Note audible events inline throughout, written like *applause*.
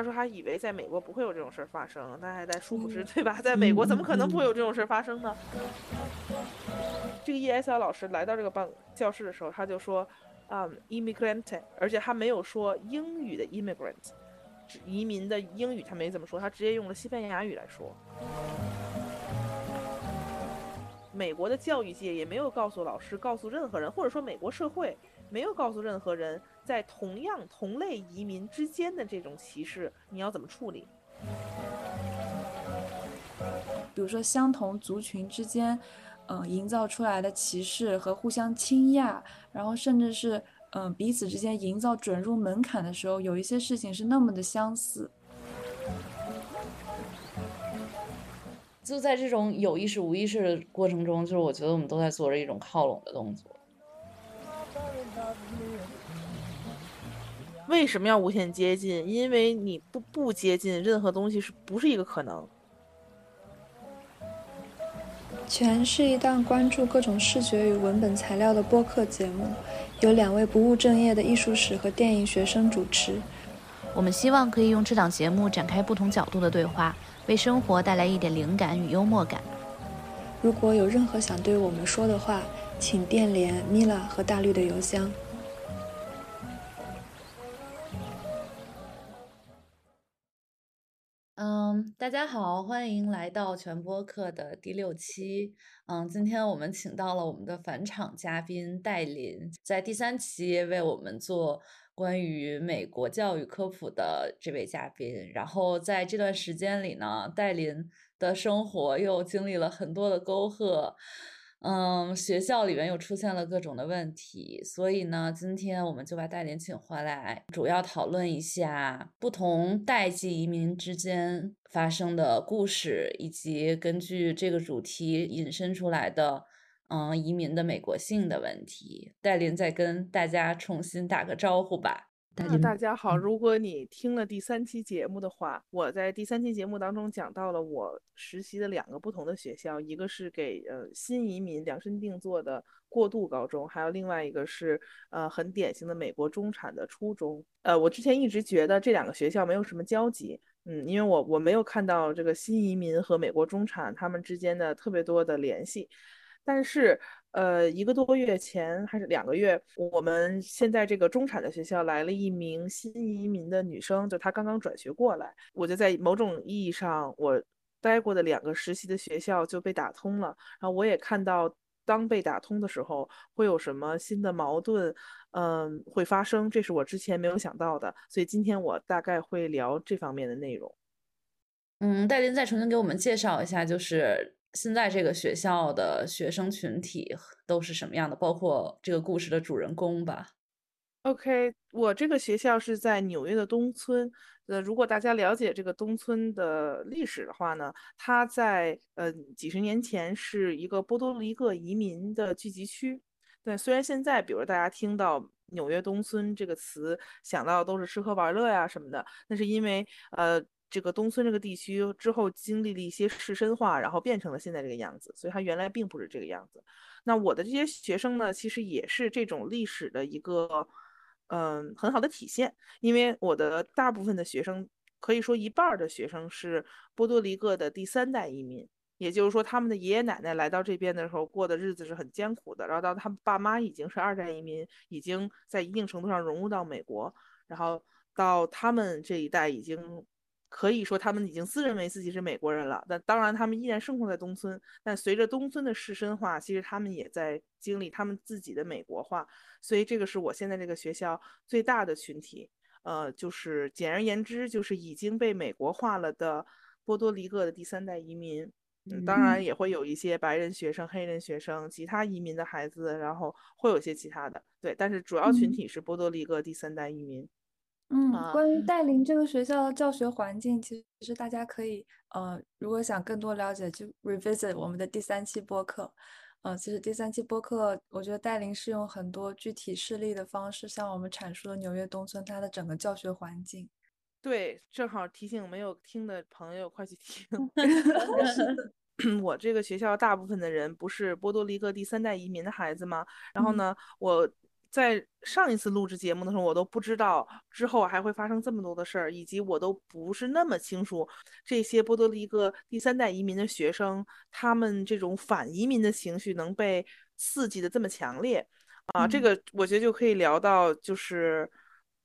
他说他以为在美国不会有这种事儿发生，但还在殊不知，对吧？在美国怎么可能不会有这种事儿发生呢？这个 ESL 老师来到这个办教室的时候，他就说，啊，immigrant，而且他没有说英语的 immigrant，移民的英语他没怎么说，他直接用了西班牙语来说。美国的教育界也没有告诉老师，告诉任何人，或者说美国社会没有告诉任何人，在同样同类移民之间的这种歧视，你要怎么处理？比如说相同族群之间，嗯，营造出来的歧视和互相倾轧，然后甚至是嗯彼此之间营造准入门槛的时候，有一些事情是那么的相似。就在这种有意识无意识的过程中，就是我觉得我们都在做着一种靠拢的动作。为什么要无限接近？因为你不不接近任何东西，是不是一个可能？全是一档关注各种视觉与文本材料的播客节目，由两位不务正业的艺术史和电影学生主持。我们希望可以用这档节目展开不同角度的对话。为生活带来一点灵感与幽默感。如果有任何想对我们说的话，请电联米拉和大绿的邮箱。嗯，大家好，欢迎来到全播客的第六期。嗯，今天我们请到了我们的返场嘉宾戴林，在第三期为我们做。关于美国教育科普的这位嘉宾，然后在这段时间里呢，戴林的生活又经历了很多的沟壑，嗯，学校里面又出现了各种的问题，所以呢，今天我们就把戴林请回来，主要讨论一下不同代际移民之间发生的故事，以及根据这个主题引申出来的。嗯，移民的美国性的问题，戴琳再跟大家重新打个招呼吧。大家好，如果你听了第三期节目的话，我在第三期节目当中讲到了我实习的两个不同的学校，一个是给呃新移民量身定做的过渡高中，还有另外一个是呃很典型的美国中产的初中。呃，我之前一直觉得这两个学校没有什么交集，嗯，因为我我没有看到这个新移民和美国中产他们之间的特别多的联系。但是，呃，一个多月前还是两个月，我们现在这个中产的学校来了一名新移民的女生，就她刚刚转学过来。我就在某种意义上，我待过的两个实习的学校就被打通了。然后我也看到，当被打通的时候，会有什么新的矛盾，嗯，会发生，这是我之前没有想到的。所以今天我大概会聊这方面的内容。嗯，戴林再重新给我们介绍一下，就是。现在这个学校的学生群体都是什么样的？包括这个故事的主人公吧。OK，我这个学校是在纽约的东村。呃，如果大家了解这个东村的历史的话呢，它在呃几十年前是一个波多黎各移民的聚集区。对，虽然现在比如大家听到纽约东村这个词，想到都是吃喝玩乐呀什么的，那是因为呃。这个东村这个地区之后经历了一些士绅化，然后变成了现在这个样子，所以它原来并不是这个样子。那我的这些学生呢，其实也是这种历史的一个嗯很好的体现，因为我的大部分的学生，可以说一半儿的学生是波多黎各的第三代移民，也就是说他们的爷爷奶奶来到这边的时候过的日子是很艰苦的，然后到他们爸妈已经是二代移民，已经在一定程度上融入到美国，然后到他们这一代已经。可以说他们已经自认为自己是美国人了，但当然他们依然生活在东村。但随着东村的士绅化，其实他们也在经历他们自己的美国化。所以这个是我现在这个学校最大的群体，呃，就是简而言之，就是已经被美国化了的波多黎各的第三代移民。嗯，当然也会有一些白人学生、黑人学生、其他移民的孩子，然后会有一些其他的。对，但是主要群体是波多黎各第三代移民。嗯，关于带领这个学校的教学环境，其实大家可以，呃，如果想更多了解，就 revisit 我们的第三期播客。呃，其实第三期播客，我觉得带领是用很多具体事例的方式，向我们阐述了纽约东村它的整个教学环境。对，正好提醒没有听的朋友快去听。*laughs* *clears throat* 我这个学校大部分的人不是波多黎各第三代移民的孩子吗？然后呢，我。在上一次录制节目的时候，我都不知道之后还会发生这么多的事儿，以及我都不是那么清楚这些波多黎各第三代移民的学生，他们这种反移民的情绪能被刺激的这么强烈啊！这个我觉得就可以聊到就是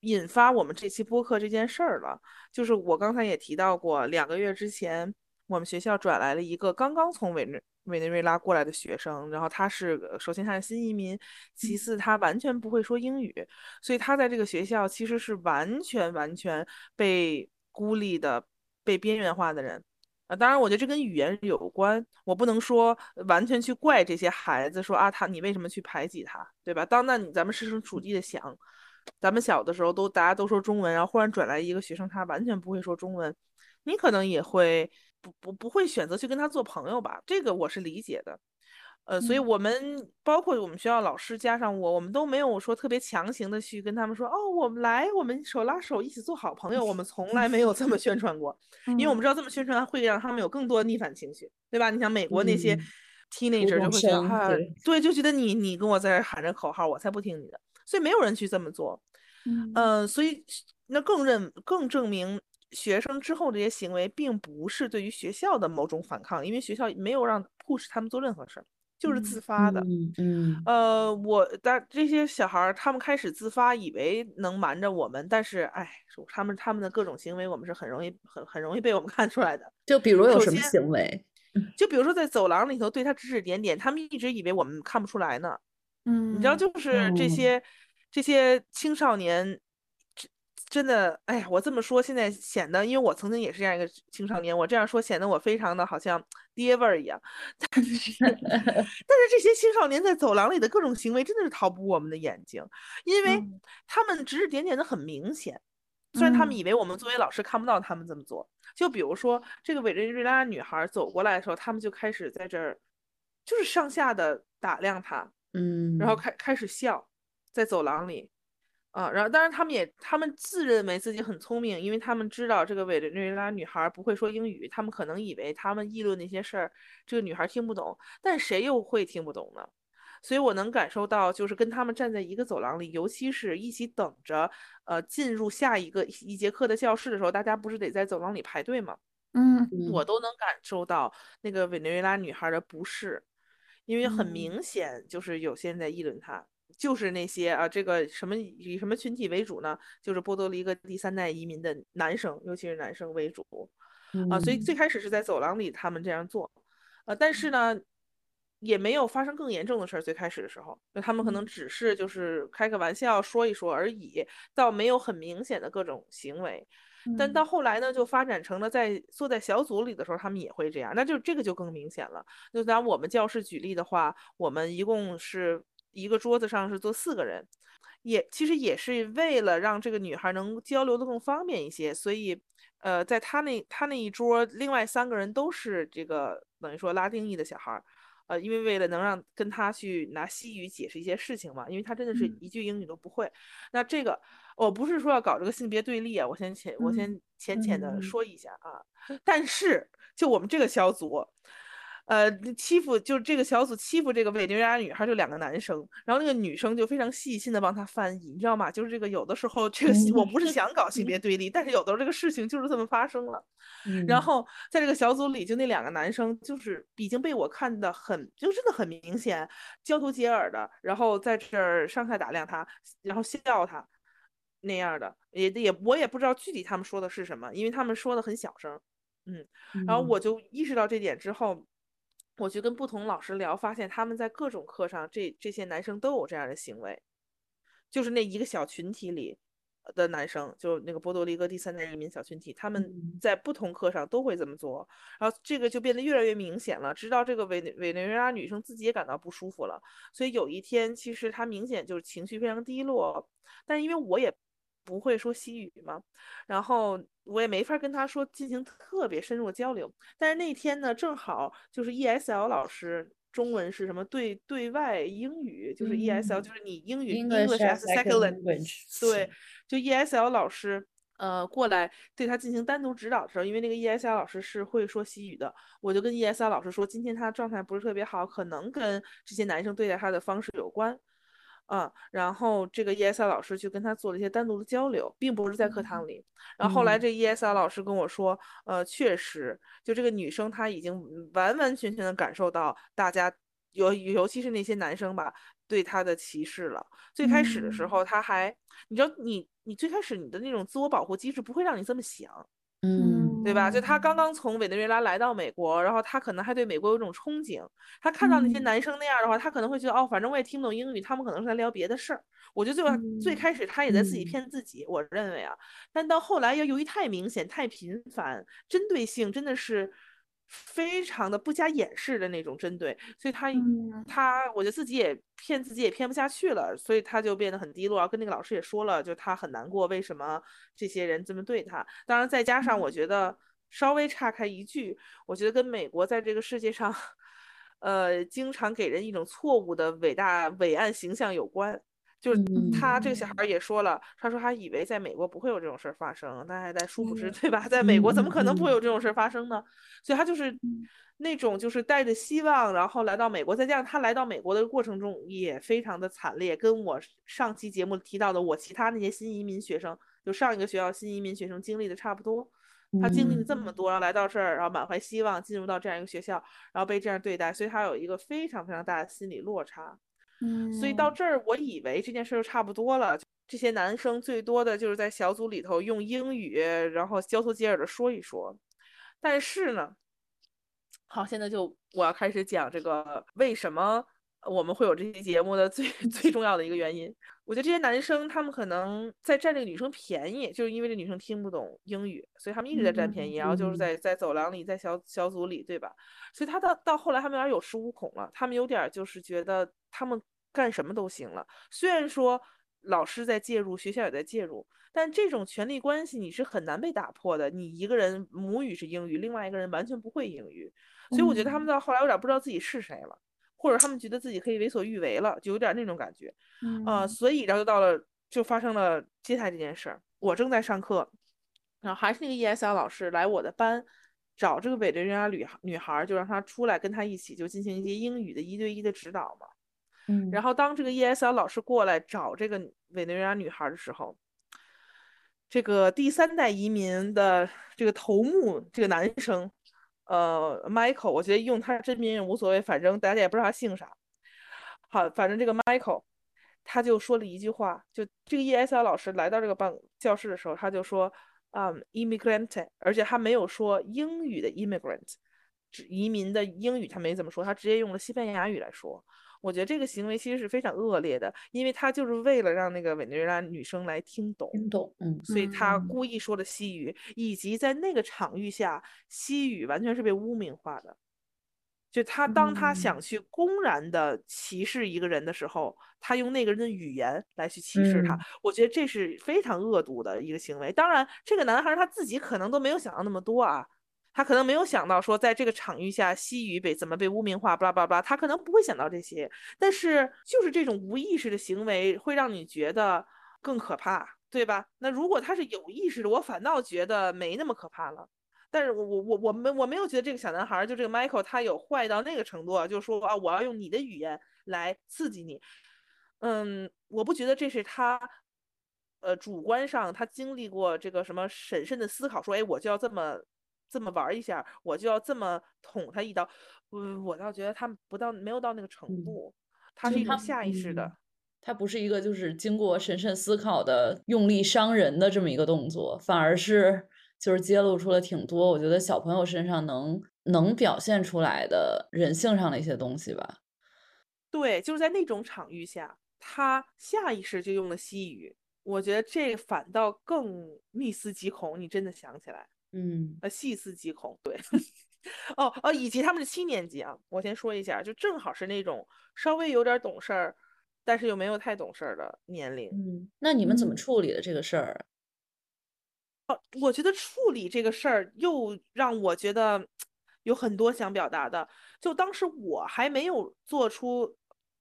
引发我们这期播客这件事儿了。就是我刚才也提到过，两个月之前我们学校转来了一个刚刚从委内委内瑞拉过来的学生，然后他是首先他是新移民，其次他完全不会说英语，所以他在这个学校其实是完全完全被孤立的、被边缘化的人。啊，当然，我觉得这跟语言有关，我不能说完全去怪这些孩子，说啊他你为什么去排挤他，对吧？当那你咱们设身处地的想，咱们小的时候都大家都说中文，然后忽然转来一个学生，他完全不会说中文，你可能也会。不不不会选择去跟他做朋友吧？这个我是理解的，呃，所以我们包括我们学校老师加上我，我们都没有说特别强行的去跟他们说，哦，我们来，我们手拉手一起做好朋友。我们从来没有这么宣传过，*laughs* 因为我们知道这么宣传会让他们有更多逆反情绪，对吧？你想美国那些 teenager 就会觉得，对，就觉得你你跟我在这喊着口号，我才不听你的，所以没有人去这么做，嗯，所以那更认更证明。学生之后这些行为并不是对于学校的某种反抗，因为学校没有让 push 他们做任何事儿，就是自发的。嗯，呃，我但这些小孩儿他们开始自发，以为能瞒着我们，但是哎，他们他们的各种行为，我们是很容易很很容易被我们 *laughs* 看出来的。就比如有什么行为？就比如说在走廊里头对他指指点点，他们一直以为我们看不出来呢。嗯，你知道，就是这些这些青少年。真的，哎呀，我这么说现在显得，因为我曾经也是这样一个青少年，我这样说显得我非常的好像爹味儿一样。*laughs* 但是，*laughs* 但是这些青少年在走廊里的各种行为真的是逃不过我们的眼睛，因为他们指指点点的很明显。虽然他们以为我们作为老师看不到他们这么做，就比如说这个委内瑞拉女孩走过来的时候，他们就开始在这儿，就是上下的打量她，嗯，然后开开始笑，在走廊里。啊，然后当然他们也，他们自认为自己很聪明，因为他们知道这个委内瑞拉女孩不会说英语，他们可能以为他们议论那些事儿，这个女孩听不懂，但谁又会听不懂呢？所以我能感受到，就是跟他们站在一个走廊里，尤其是一起等着，呃，进入下一个一节课的教室的时候，大家不是得在走廊里排队吗？嗯，我都能感受到那个委内瑞拉女孩的不适，因为很明显就是有些人在议论她。就是那些啊，这个什么以什么群体为主呢？就是波多黎各第三代移民的男生，尤其是男生为主啊。所以最开始是在走廊里他们这样做，呃，但是呢，也没有发生更严重的事儿。最开始的时候，那他们可能只是就是开个玩笑说一说而已，倒没有很明显的各种行为。但到后来呢，就发展成了在坐在小组里的时候，他们也会这样。那就这个就更明显了。就拿我们教室举例的话，我们一共是。一个桌子上是坐四个人，也其实也是为了让这个女孩能交流的更方便一些，所以，呃，在他那他那一桌，另外三个人都是这个等于说拉丁裔的小孩，呃，因为为了能让跟他去拿西语解释一些事情嘛，因为他真的是一句英语都不会。那这个我不是说要搞这个性别对立啊，我先浅我先浅浅的说一下啊，但是就我们这个小组。呃，欺负就是这个小组欺负这个委内瑞拉女孩，就两个男生，然后那个女生就非常细心的帮他翻译，你知道吗？就是这个有的时候这个我不是想搞性别 *laughs* 对立，但是有的时候这个事情就是这么发生了。然后在这个小组里，就那两个男生就是已经被我看的很，就真的很明显，交头接耳的，然后在这儿上下打量他，然后笑他那样的，也也我也不知道具体他们说的是什么，因为他们说的很小声，嗯，然后我就意识到这点之后。我去跟不同老师聊，发现他们在各种课上，这这些男生都有这样的行为，就是那一个小群体里的男生，就那个波多黎各第三代移民小群体，他们在不同课上都会这么做，然后这个就变得越来越明显了，直到这个委委内瑞拉女生自己也感到不舒服了，所以有一天，其实她明显就是情绪非常低落，但是因为我也。不会说西语嘛，然后我也没法跟他说进行特别深入的交流。但是那天呢，正好就是 ESL 老师，中文是什么对对外英语，就是 ESL，就是你英语 English as second language。对，就 ESL 老师呃过来对他进行单独指导的时候，因为那个 ESL 老师是会说西语的，我就跟 ESL 老师说，今天他状态不是特别好，可能跟这些男生对待他的方式有关。嗯，然后这个 ESL 老师去跟他做了一些单独的交流，并不是在课堂里。然后后来嗯这 ESL 老师跟我说，呃，确实，就这个女生她已经完完全全的感受到大家尤尤其是那些男生吧，对她的歧视了。最开始的时嗯候，她还，你知道，你你最开始你的那种自我保护机制不会让你这么想。嗯对吧？就他刚嗯刚从委内瑞拉来到美国，然后他可能还对美国有种憧憬。他看到那些嗯男生那样的话，他可能会觉得哦，反正我也听不懂英语，他们可能是在聊别的事儿。我觉得最后最嗯开始他也在自己嗯骗自己，我认为啊。但到后来，又由于太明显、太频繁，针对性真的是非常的不加掩饰的那种针对，所以他嗯他我觉得自己也骗自己也骗不下去了，所以他就变得很低落。然后跟那个老师也说了，就他很难过，为什么这些人这么对他？当然再加上我觉得稍微岔开一句，我觉得跟美国在这个世界上，*laughs* 呃，经常给人一种错误的伟大伟岸形象有关。就是他这个小孩儿也说了，他说他以为在美国不会有这种事儿发生，但还在殊不知，嗯对吧？在美国怎么可能不会嗯有这种事儿发生呢？所以他就是嗯那种就是带着希望，然后来到美国，再加上他来到美国的过程中也非常的惨烈，跟我上期节目提到的我其他那些新移民学生，就上一个学校新移民学生经历的差不多。他经历了这么多，然后来到这儿，然后满怀希望进入到这样一个学校，然后被这样对待，所以他有一个非常非常大的心理落差。所以到嗯这儿，我以为这件事儿就差不多了。这些男生最多的就是在小组里头用英语，然后交头接耳的说一说。但是呢，好，现在就我要开始讲这个为什么我们会有这期节目的最 *laughs* 最重要的一个原因。我觉得这些男生他们可能在占这个女生便宜，就是因为这女生听不懂英语，所以他们一直在占便宜，然后就是在在走廊里，在小小组里，对吧？所以他到到后来他们有点有恃无恐了，他们有点就是觉得他们干什么都行了。虽然说老师在介入，学校也在介入，但这种权力关系你是很难被打破的。你一个人母语是英语，另外一个人完全不会英语，所以我觉得他们到后来有点不知道自己是谁了，或者他们觉得自己可以为所欲为了，就有点那种感觉。呃，嗯所以然后就到了，就发生了接下来这件事儿。我正在上课，然后还是那个 ESL 老师来我的班找这个委内瑞拉女孩女孩儿，就让她出来跟她一起就进行一些英语的一对一的指导嘛。嗯然后当这个 ESL 老师过来找这个委内瑞拉女孩儿的时候，这个第三代移民的这个头目这个男生，呃，Michael，我觉得用他真名也无所谓，反正大家也不知道他姓啥。好，反正这个 Michael，他就说了一句话，就这个 ESL 老师来到这个办教室的时候，他就说，啊、i m m i g r a n t 而且他没有说英语的 immigrant，移民的英语他没怎么说，他直接用了西班牙语来说。我觉得这个行为其实是非常恶劣的，因为他就是为了让那个委内瑞拉女生来听懂，听懂，嗯所以他嗯故意说的西语，以及在那个场域下，西语完全是被污名化的。就他当他想嗯去公然的歧视一个人的时候，他用那个人的语言来去歧视他嗯，我觉得这是非常恶毒的一个行为。当然，这个男孩儿他自己可能都没有想到那么多啊，他可能没有想到说在这个场域下西语被怎么被污名化，巴拉巴拉，他可能不会想到这些。但是就是这种无意识的行为会让你觉得更可怕，对吧？那如果他是有意识的，我反倒觉得没那么可怕了。但是我我我我没我没有觉得这个小男孩儿就这个 Michael 他有坏到那个程度啊，就说啊我要用你的语言来刺激你，嗯，我不觉得这是他，呃，主观上他经历过这个什么审慎的思考，说哎我就要这么这么玩儿一下，我就要这么捅他一刀，嗯，我倒觉得他不到没有到那个程嗯度，他是一种下意识的。嗯它不是一个就是经过审慎思考的用力伤人的这么一个动作，反而是就是揭露出了挺多我觉得小朋友身上能能表现出来的人性上的一些东西吧。对，就是在那种场域下，他下意识就用了西语，我觉得这反倒更密思极恐。你真的想起来，嗯呃，细思极恐。对，*laughs* 哦哦，以及他们是七年级啊，我先说一下，就正好是那种稍微有点懂事儿，但是又没有太懂事儿的年龄。嗯，那你们怎么嗯处理的这个事儿？哦我觉得处理这个事儿又让我觉得有很多想表达的。就当时我还没有做出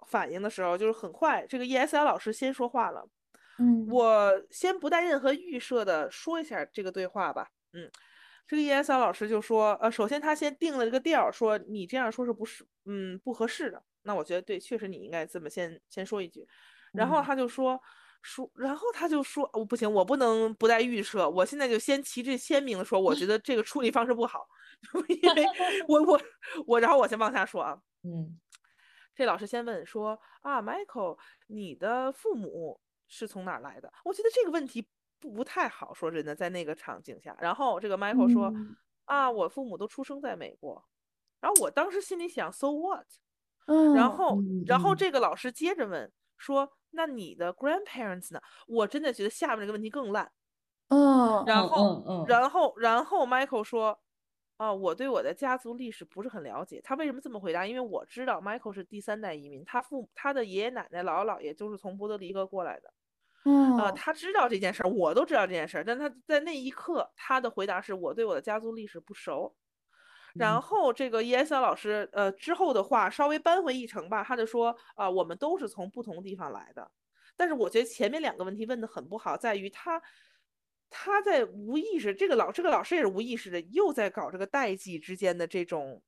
反应的时候，就是很快这个 ESL 老师先说话了。嗯我先不带任何预设的说一下这个对话吧。嗯，这个 ESL 老师就说，呃，首先他先定了这个调儿，说你这样说是不是嗯不合适的。那我觉得对，确实你应该这么先先说一句。然后他就说说，然后他就说，我不行，我不能不带预设，我现在就先旗帜鲜明的说，我觉得这个处理方式不好，*laughs* 因为 *laughs* 我我我，然后我先往下说啊，嗯这老师先问说啊，Michael，你的父母是从哪儿来的？我觉得这个问题不不太好，说真的，在那个场景下。然后这个 Michael 说、嗯啊，我父母都出生在美国。然后我当时心里想，so what？嗯，然后嗯然后嗯这个老师接着问说，那你的 grandparents 呢？我真的觉得下面这个问题更烂。嗯，嗯然后然后然后 Michael 说。啊，我对我的家族历史不是很了解。他为什么这么回答？因为我知道 Michael 是第三代移民，他父他的爷爷奶奶、姥姥姥爷就是从波多黎各过来的。嗯，呃，他知道这件事儿，我都知道这件事儿，但他在那一刻，他的回答是我对我的家族历史不熟。然嗯后这个 ESL 老师，呃，之后的话稍微扳回一城吧，他就说，啊、我们都是从不同地方来的。但是我觉得前面两个问题问的很不好，在于他他在无意识，这个老这个老师也是无意识的，又在搞这个代际之间的这种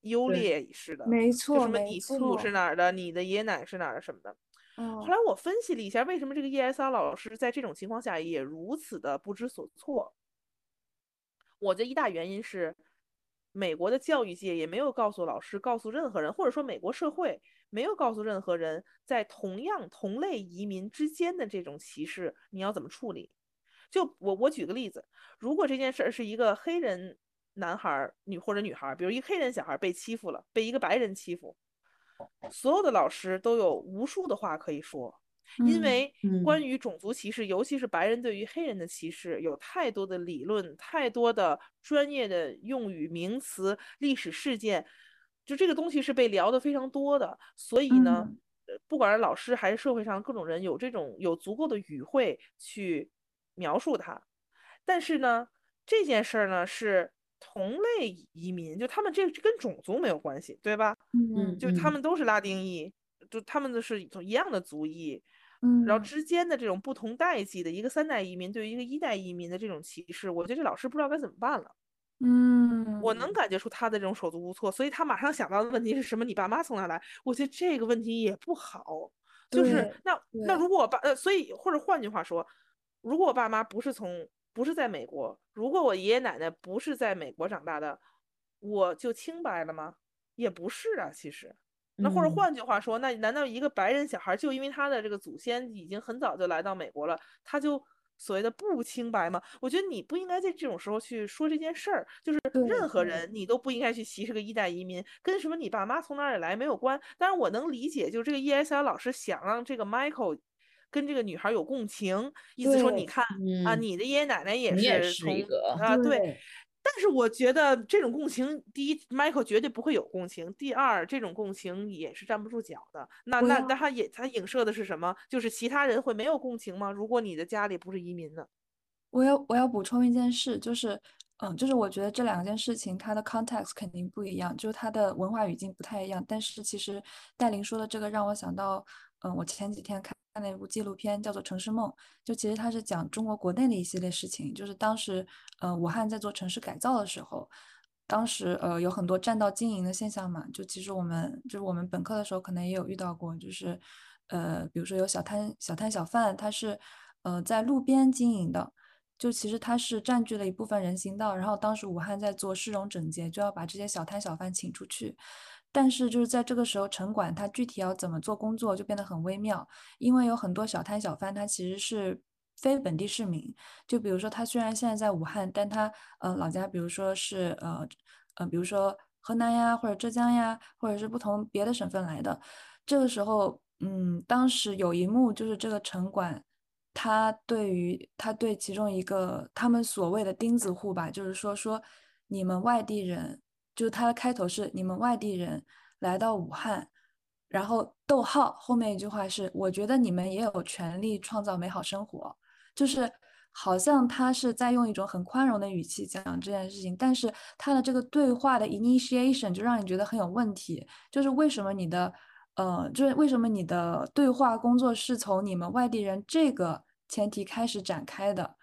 优劣式的，没错，什么你父母是，哪儿的，你的爷爷奶奶是哪儿的什么的。后嗯来我分析了一下，为什么这个 ESR 老师在这种情况下也如此的不知所措。我的一大原因是，美国的教育界也没有告诉老师，告诉任何人，或者说美国社会没有告诉任何人，在同样同类移民之间的这种歧视，你要怎么处理？就我我举个例子，如果这件事儿是一个黑人男孩儿、女或者女孩儿，比如一个黑人小孩儿被欺负了，被一个白人欺负，所有的老师都有无数的话可以说，因嗯为嗯关于种族歧视，尤其是白人对于黑人的歧视，有太多的理论、太多的专业的用语、名词、历史事件，就这个东西是被聊得非常多的。所以呢，不管是老师还是社会上各种人，有这种有足够的语汇去描述它。但是呢，这件事儿呢是同类移民，就他们这跟种族没有关系，对吧？嗯就他们都是拉丁裔，就他们的是一样的族裔，嗯然后嗯之间的这种不同代际的一个三代移民对于一个一代移民的这种歧视，我觉得这老师不知道该怎么办了。嗯，我能感觉出他的这种手足无措，所以他马上想到的问题是什么？你爸妈从哪来？我觉得这个问题也不好。就是那那如果我爸呃，所以或者换句话说，如果我爸妈不是从不是在美国，如果我爷爷奶奶不是在美国长大的，我就清白了吗？也不是啊，其实。那或者嗯换句话说，那难道一个白人小孩就因为他的这个祖先已经很早就来到美国了，他就所谓的不清白吗？我觉得你不应该在这种时候去说这件事儿，就是任何人你都不应该去歧视个一代移民，跟什么你爸妈从哪里来没有关。当然我能理解，就是这个 ESL 老师想让这个 Michael 跟这个女孩有共情，意思说你对看啊，嗯你的爷爷奶奶也是从啊对。对但是我觉得这种共情，第一，Michael 绝对不会有共情；第二，这种共情也是站不住脚的。那那那他也他影射的是什么？就是其他人会没有共情吗？如果你的家里不是移民的？我要我要补充一件事，就是，嗯，就是我觉得这两件事情它的 context 肯定不一样，就是它的文化语境不太一样。但是其实戴琳说的这个让我想到，嗯，我前几天看那部纪录片叫做《城市梦》，就其实它是讲中国国内的一系列事情，就是当时，呃，武汉在做城市改造的时候。当时呃有很多占道经营的现象嘛，就其实我们就是我们本科的时候可能也有遇到过，就是呃比如说有小摊小摊小贩，他是呃在路边经营的，就其实它是占据了一部分人行道，然后当时武汉在做市容整洁，就要把这些小摊小贩请出去。但是就是在这个时候，城管他具体要怎么做工作就变得很微妙，因为有很多小摊小贩他其实是非本地市民，就比如说他虽然现在在武汉，但他呃老家比如说是呃呃比如说河南呀或者浙江呀，或者是不同别的省份来的，这个时候嗯当时有一幕就是这个城管。他对于他对其中一个他们所谓的钉子户吧，就是说说你们外地人，就是他的开头是你们外地人来到武汉，然后逗号后面一句话是我觉得你们也有权利创造美好生活，就是好像他是在用一种很宽容的语气讲这件事情，但是他的这个对话的 initiation 就让你觉得很有问题，就是为什么你的。呃，就是为什么你的对话工作是从你们外地人这个前提开始展开的？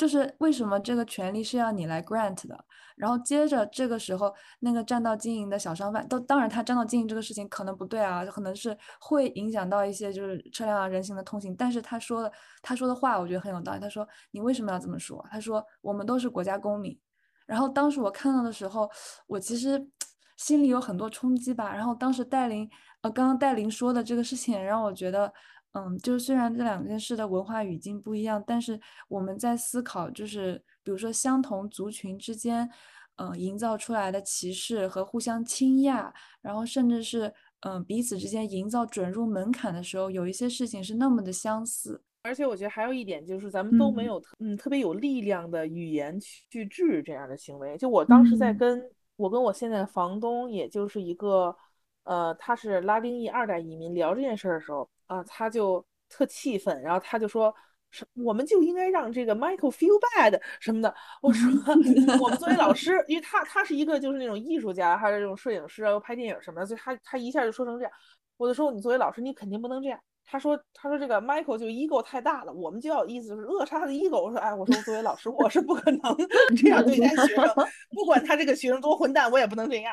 就是为什么这个权利是要你来 grant 的？然后接着这个时候，那个占道经营的小商贩，都当然他占道经营这个事情可能不对啊，可能是会影响到一些就是车辆啊人行的通行。但是他说的他说的话，我觉得很有道理。他说你为什么要这么说？他说我们都是国家公民。然后当时我看到的时候，我其实 *sniffs* 心里有很多冲击吧。然后当时戴琳呃刚刚戴琳说的这个事情，让我觉得。嗯，就是虽然这两件事的文化语境不一样，但是我们在思考，就是比如说相同族群之间，嗯，营造出来的歧视和互相倾轧，然后甚至是嗯彼此之间营造准入门槛的时候，有一些事情是那么的相似。而且我觉得还有一点就是，咱们都没有嗯特别有力量的语言去治这样的行为。就我当时在跟我跟我现在的房东，也就是一个呃他是拉丁裔二代移民聊这件事的时候。啊，他就特气愤，然后他就说：“是我们就应该让这个 Michael feel bad 什么的。”我说：“ *laughs* 我们作为老师，因为他他是一个就是那种艺术家，还是这种摄影师啊，拍电影什么的，所以他他一下就说成这样。我就说你作为老师，你肯定不能这样。他说他说这个 Michael 就 ego 太大了，我们就要意思就是扼杀他的 ego。我说哎，我说作为老师，我是不可能 *laughs* 这样对待学生，不管他这个学生多混蛋，我也不能这样。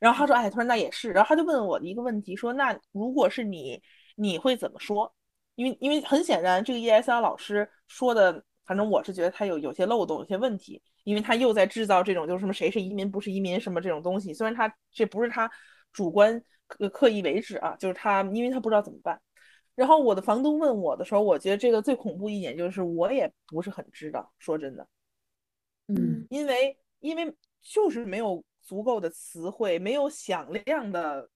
然后他说哎，他说那也是。然后他就问我一个问题，说那如果是你。你会怎么说？因为因为很显然，这个 ESL 老师说的，反正我是觉得他有有些漏洞，有些问题，因为他又在制造这种就是什么谁是移民不是移民什么这种东西。虽然他这不是他主观刻刻意为之啊，就是他因为他不知道怎么办。然后我的房东问我的时候，我觉得这个最恐怖一点就是我也不是很知道，说真的，嗯，因为因为就是没有足够的词汇，没有响亮的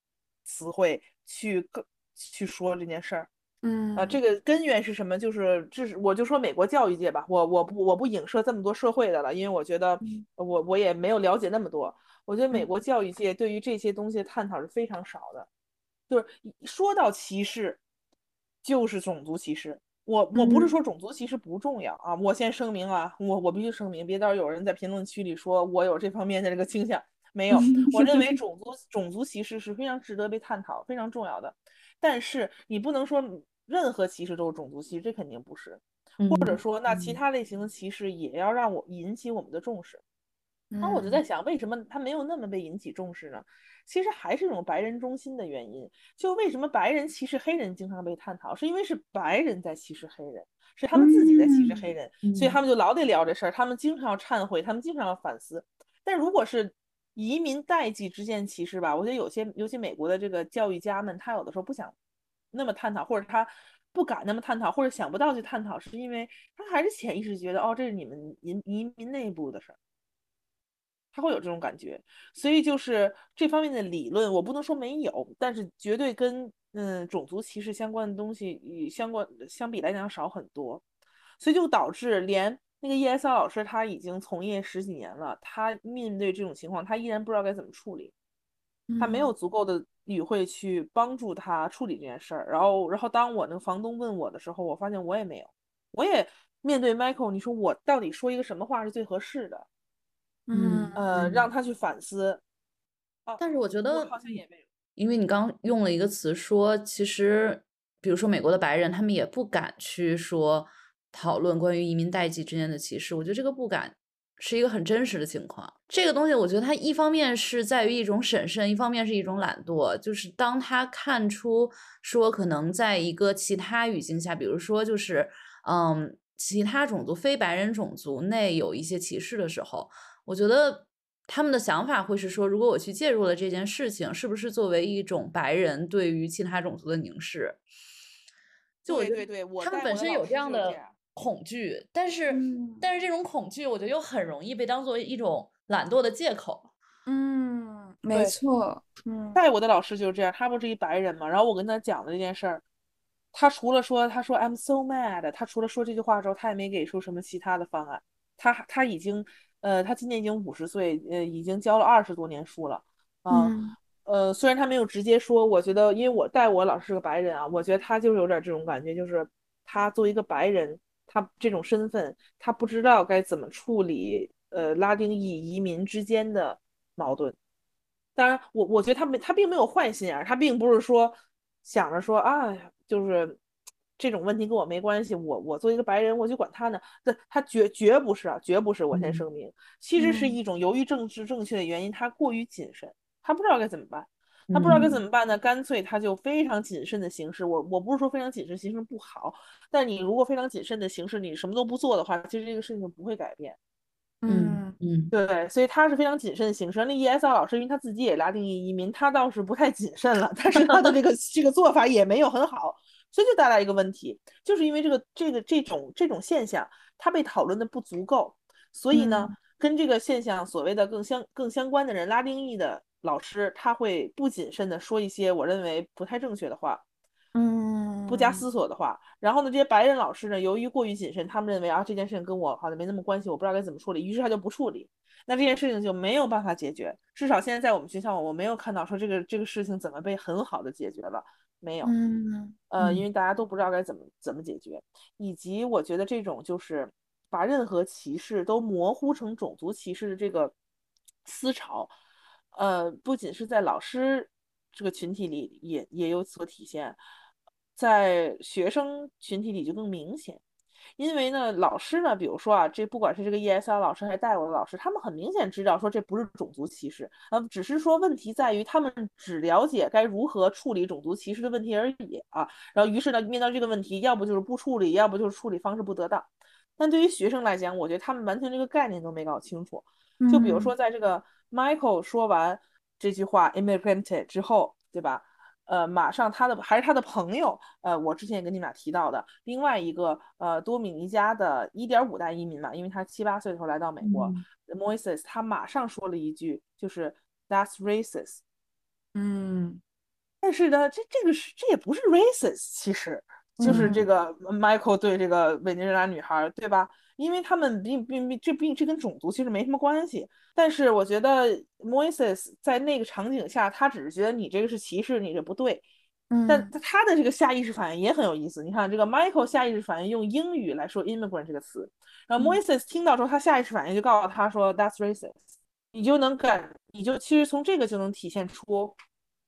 词汇去更。去说这件事儿，嗯啊，这个根源是什么？就是这是我就说美国教育界吧，我我不我不影射这么多社会的了，因为我觉得我我也没有了解那么多。我觉得美国教育界对于这些东西的探讨是非常少的，就是说到歧视，就是种族歧视。我我不是说种族歧视不重要啊，我先声明啊，我我必须声明，别到时候有人在评论区里说我有这方面的这个倾向，没有。*laughs* 我认为种族种族歧视是非常值得被探讨、非常重要的。但是你不能说任何歧视都是种族歧视，这肯定不是。或者说，那其他类型的歧视也要让我引起我们的重视。那我就在想，为什么他没有那么被引起重视呢？其实还是这种白人中心的原因。就为什么白人歧视黑人经常被探讨，是因为是白人在歧视黑人，是他们自己在歧视黑人，所以他们就老得聊这事儿。他们经常要忏悔，他们经常要反思。但如果是移民代际之间歧视吧，我觉得有些，尤其美国的这个教育家们，他有的时候不想那么探讨，或者他不敢那么探讨，或者想不到去探讨，是因为他还是潜意识觉得，哦，这是你们移移民内部的事儿，他会有这种感觉。所以就是这方面的理论，我不能说没有，但是绝对跟嗯种族歧视相关的东西与相关相比来讲少很多，所以就导致连。那个 ESL 老师他已经从业十几年了，他面对这种情况，他依然不知道该怎么处理，他没有足够的语汇去帮助他处理这件事儿。然后，然后当我那个房东问我的时候，我发现我也没有，我也面对 Michael，你说我到底说一个什么话是最合适的？嗯呃，让他去反思。但是我觉得好像也没有，因为你刚用了一个词说，其实比如说美国的白人，他们也不敢去说。讨论关于移民代际之间的歧视，我觉得这个不敢是一个很真实的情况。这个东西，我觉得它一方面是在于一种审慎，一方面是一种懒惰。就是当他看出说可能在一个其他语境下，比如说就是嗯其他种族非白人种族内有一些歧视的时候，我觉得他们的想法会是说，如果我去介入了这件事情，是不是作为一种白人对于其他种族的凝视？就对对对，他们本身有这样的。恐惧，但是但是这种恐惧，我觉得又很容易被当做一种懒惰的借口。嗯，没错。嗯，带我的老师就是这样，他不是一白人嘛，然后我跟他讲的这件事儿，他除了说他说 I'm so mad，他除了说这句话之后，他也没给出什么其他的方案。他他已经呃，他今年已经五十岁，呃，已经教了二十多年书了。嗯，呃，虽然他没有直接说，我觉得因为我带我老师是个白人啊，我觉得他就是有点这种感觉，就是他作为一个白人。他这种身份，他不知道该怎么处理呃拉丁裔移民之间的矛盾。当然，我我觉得他没他并没有坏心眼儿，他并不是说想着说啊，就是这种问题跟我没关系，我我作为一个白人，我就管他呢。那他绝绝不是啊，绝不是。我先声明，其实是一种由于政治正确的原因，他过于谨慎，他不知道该怎么办。他不知道该怎么办呢？干脆他就非常谨慎的行事。我我不是说非常谨慎行事不好，但你如果非常谨慎的行事，你什么都不做的话，其实这个事情不会改变。嗯嗯，对，所以他是非常谨慎的行事。那 ESL 老师因为他自己也拉丁裔移民，他倒是不太谨慎了，但是他的这个 *laughs* 这个做法也没有很好，所以就带来一个问题，就是因为这个这个这种这种现象，它被讨论的不足够，所以呢，跟这个现象所谓的更相更相关的人，拉丁裔的。老师他会不谨慎的说一些我认为不太正确的话，嗯，不加思索的话。然后呢，这些白人老师呢，由于过于谨慎，他们认为啊这件事情跟我好像没那么关系，我不知道该怎么处理，于是他就不处理。那这件事情就没有办法解决。至少现在在我们学校，我没有看到说这个这个事情怎么被很好的解决了，没有。嗯，呃，因为大家都不知道该怎么怎么解决，以及我觉得这种就是把任何歧视都模糊成种族歧视的这个思潮。呃，不仅是在老师这个群体里也也有所体现，在学生群体里就更明显。因为呢，老师呢，比如说啊，这不管是这个 ESL 老师还是带我的老师，他们很明显知道说这不是种族歧视，呃，只是说问题在于他们只了解该如何处理种族歧视的问题而已啊。然后于是呢，面对这个问题，要不就是不处理，要不就是处理方式不得当。但对于学生来讲，我觉得他们完全这个概念都没搞清楚。就比如说在这个。Michael 说完这句话 “immigrant” 之后，对吧？呃，马上他的还是他的朋友，呃，我之前也跟你们俩提到的另外一个呃多米尼加的1.5代移民嘛，因为他七八岁的时候来到美国，Moises，他马上说了一句，就是 “That's racist”。嗯，但是呢，这这个是这也不是 racist，其实就是这个 Michael 对这个委内瑞拉女孩，对吧？因为他们并并并这并这跟种族其实没什么关系，但是我觉得 Moises 在那个场景下，他只是觉得你这个是歧视，你这不对。但他的这个下意识反应也很有意思。你看这个 Michael 下意识反应用英语来说 immigrant 这个词，然后 Moises 听到之后，他下意识反应就告诉他说 That's racist。你就能感，你就其实从这个就能体现出，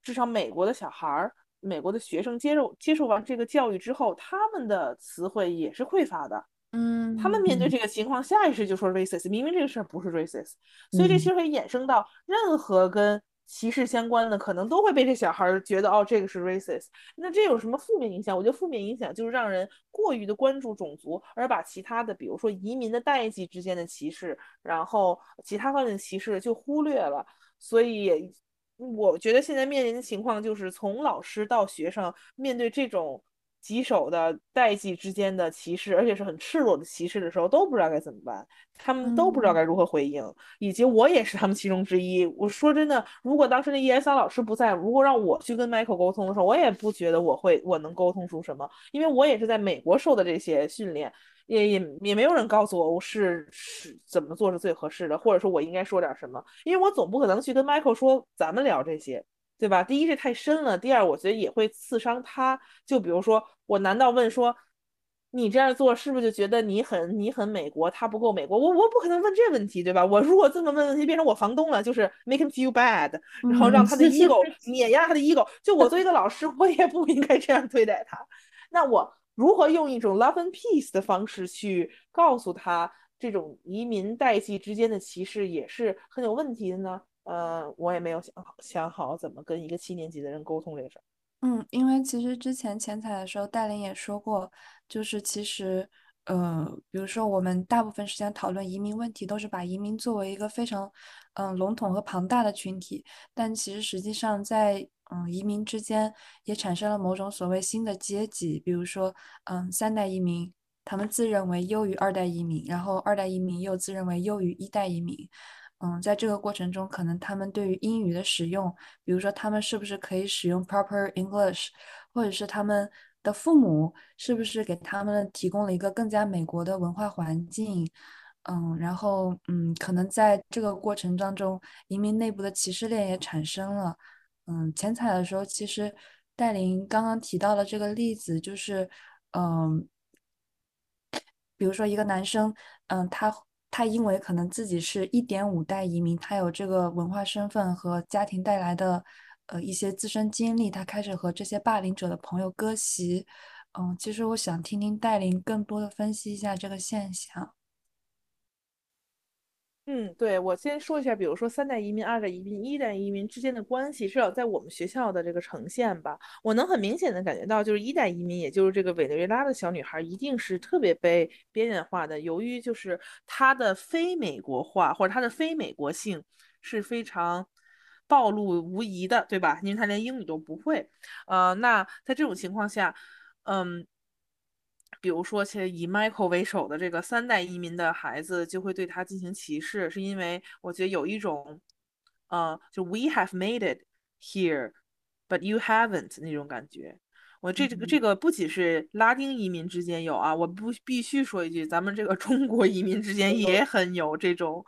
至少美国的小孩儿、美国的学生接受接受完这个教育之后，他们的词汇也是匮乏的。嗯，他们面对这个情况，下意识就说 racist，明明这个事儿不是 racist，所以这其实会衍生到任何跟歧视相关的，可能都会被这小孩觉得哦，这个是 racist。那这有什么负面影响？我觉得负面影响就是让人过于的关注种族，而把其他的，比如说移民的代际之间的歧视，然后其他方面的歧视就忽略了。所以我觉得现在面临的情况就是，从老师到学生面对这种。棘手的代际之间的歧视，而且是很赤裸的歧视的时候，都不知道该怎么办，他们都不知道该如何回应，以及我也是他们其中之一。我说真的，如果当时那 ESL 老师不在，如果让我去跟 Michael 沟通的时候，我也不觉得我会我能沟通出什么，因为我也是在美国受的这些训练，也也也没有人告诉我我是是怎么做是最合适的，或者说我应该说点什么，因为我总不可能去跟 Michael 说咱们聊这些。对吧？第一是太深了，第二我觉得也会刺伤他。就比如说，我难道问说，你这样做是不是就觉得你很你很美国，他不够美国？我我不可能问这问题，对吧？我如果这么问问题，变成我房东了，就是 make him feel bad，然后让他的 ego 碾压他的 ego。就我作为一个老师，我也不应该这样对待他。那我如何用一种 love and peace 的方式去告诉他，这种移民代际之间的歧视也是很有问题的呢？呃，我也没有想好想好怎么跟一个七年级的人沟通这个事儿。嗯，因为其实之前前采的时候，戴琳也说过，就是其实，呃，比如说我们大部分时间讨论移民问题，都是把移民作为一个非常，嗯，笼统和庞大的群体，但其实实际上在，嗯，移民之间也产生了某种所谓新的阶级，比如说，嗯，三代移民，他们自认为优于二代移民，然后二代移民又自认为优于一代移民。嗯，在这个过程中，可能他们对于英语的使用，比如说他们是不是可以使用 proper English，或者是他们的父母是不是给他们提供了一个更加美国的文化环境，嗯，然后嗯，可能在这个过程当中，移民内部的歧视链也产生了。嗯，前采的时候，其实戴琳刚刚提到的这个例子，就是嗯，比如说一个男生，嗯，他。他因为可能自己是一点五代移民，他有这个文化身份和家庭带来的呃一些自身经历，他开始和这些霸凌者的朋友割席，嗯，其实我想听听戴琳更多的分析一下这个现象。嗯，对，我先说一下，比如说三代移民、二代移民、一代移民之间的关系，至少在我们学校的这个呈现吧，我能很明显的感觉到，就是一代移民，也就是这个委内瑞拉的小女孩，一定是特别被边缘化的，由于就是她的非美国化或者她的非美国性是非常暴露无遗的，对吧？因为她连英语都不会，呃，那在这种情况下，嗯。比如说，现在以 Michael 为首的这个三代移民的孩子就会对他进行歧视，是因为我觉得有一种，呃，就 We have made it here, but you haven't 那种感觉。我这这个这个不仅是拉丁移民之间有啊，我不必须说一句，咱们这个中国 *laughs* 移民之间也很有这种。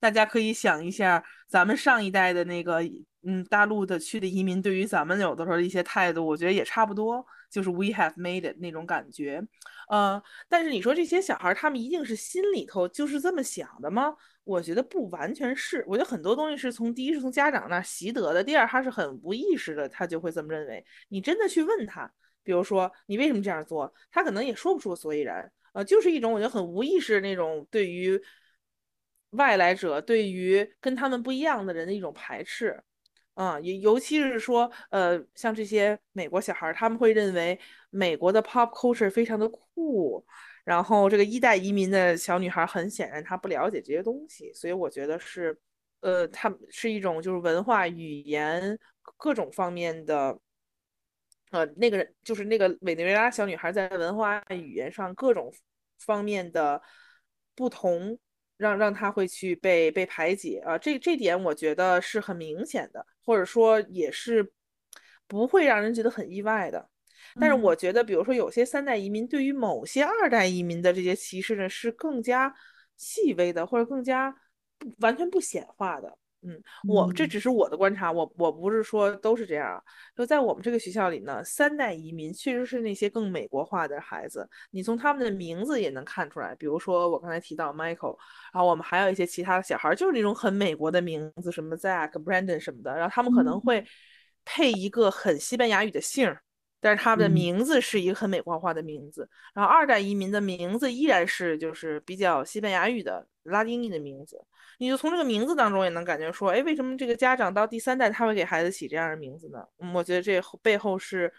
大家可以想一下，咱们上一代的那个，嗯，大陆的去的移民对于咱们有的时候的一些态度，我觉得也差不多。就是 we have made it 那种感觉，呃，但是你说这些小孩他们一定是心里头就是这么想的吗？我觉得不完全是，我觉得很多东西是从第一是从家长那习得的，第二他是很无意识的，他就会这么认为。你真的去问他，比如说你为什么这样做，他可能也说不出所以然，呃，就是一种我觉得很无意识的那种对于外来者、对于跟他们不一样的人的一种排斥。啊，尤尤其是说，呃，像这些美国小孩，他们会认为美国的 pop culture 非常的酷，然后这个一代移民的小女孩，很显然她不了解这些东西，所以我觉得是，呃，他们是一种就是文化、语言各种方面的，呃，那个人就是那个委内瑞拉小女孩在文化语言上各种方面的不同。让让他会去被被排挤啊，这这点我觉得是很明显的，或者说也是不会让人觉得很意外的。但是我觉得，比如说有些三代移民对于某些二代移民的这些歧视呢，是更加细微的，或者更加完全不显化的。嗯，我这只是我的观察，我我不是说都是这样啊。就在我们这个学校里呢，三代移民确实是那些更美国化的孩子，你从他们的名字也能看出来。比如说我刚才提到 Michael，然后我们还有一些其他的小孩，就是那种很美国的名字，什么 Zach、Brandon 什么的，然后他们可能会配一个很西班牙语的姓儿。但是他们的名字是一个很美国化的名字，然后二代移民的名字依然是就是比较西班牙语的拉丁裔的名字，你就从这个名字当中也能感觉说，哎，为什么这个家长到第三代他会给孩子起这样的名字呢？我觉得这背后是。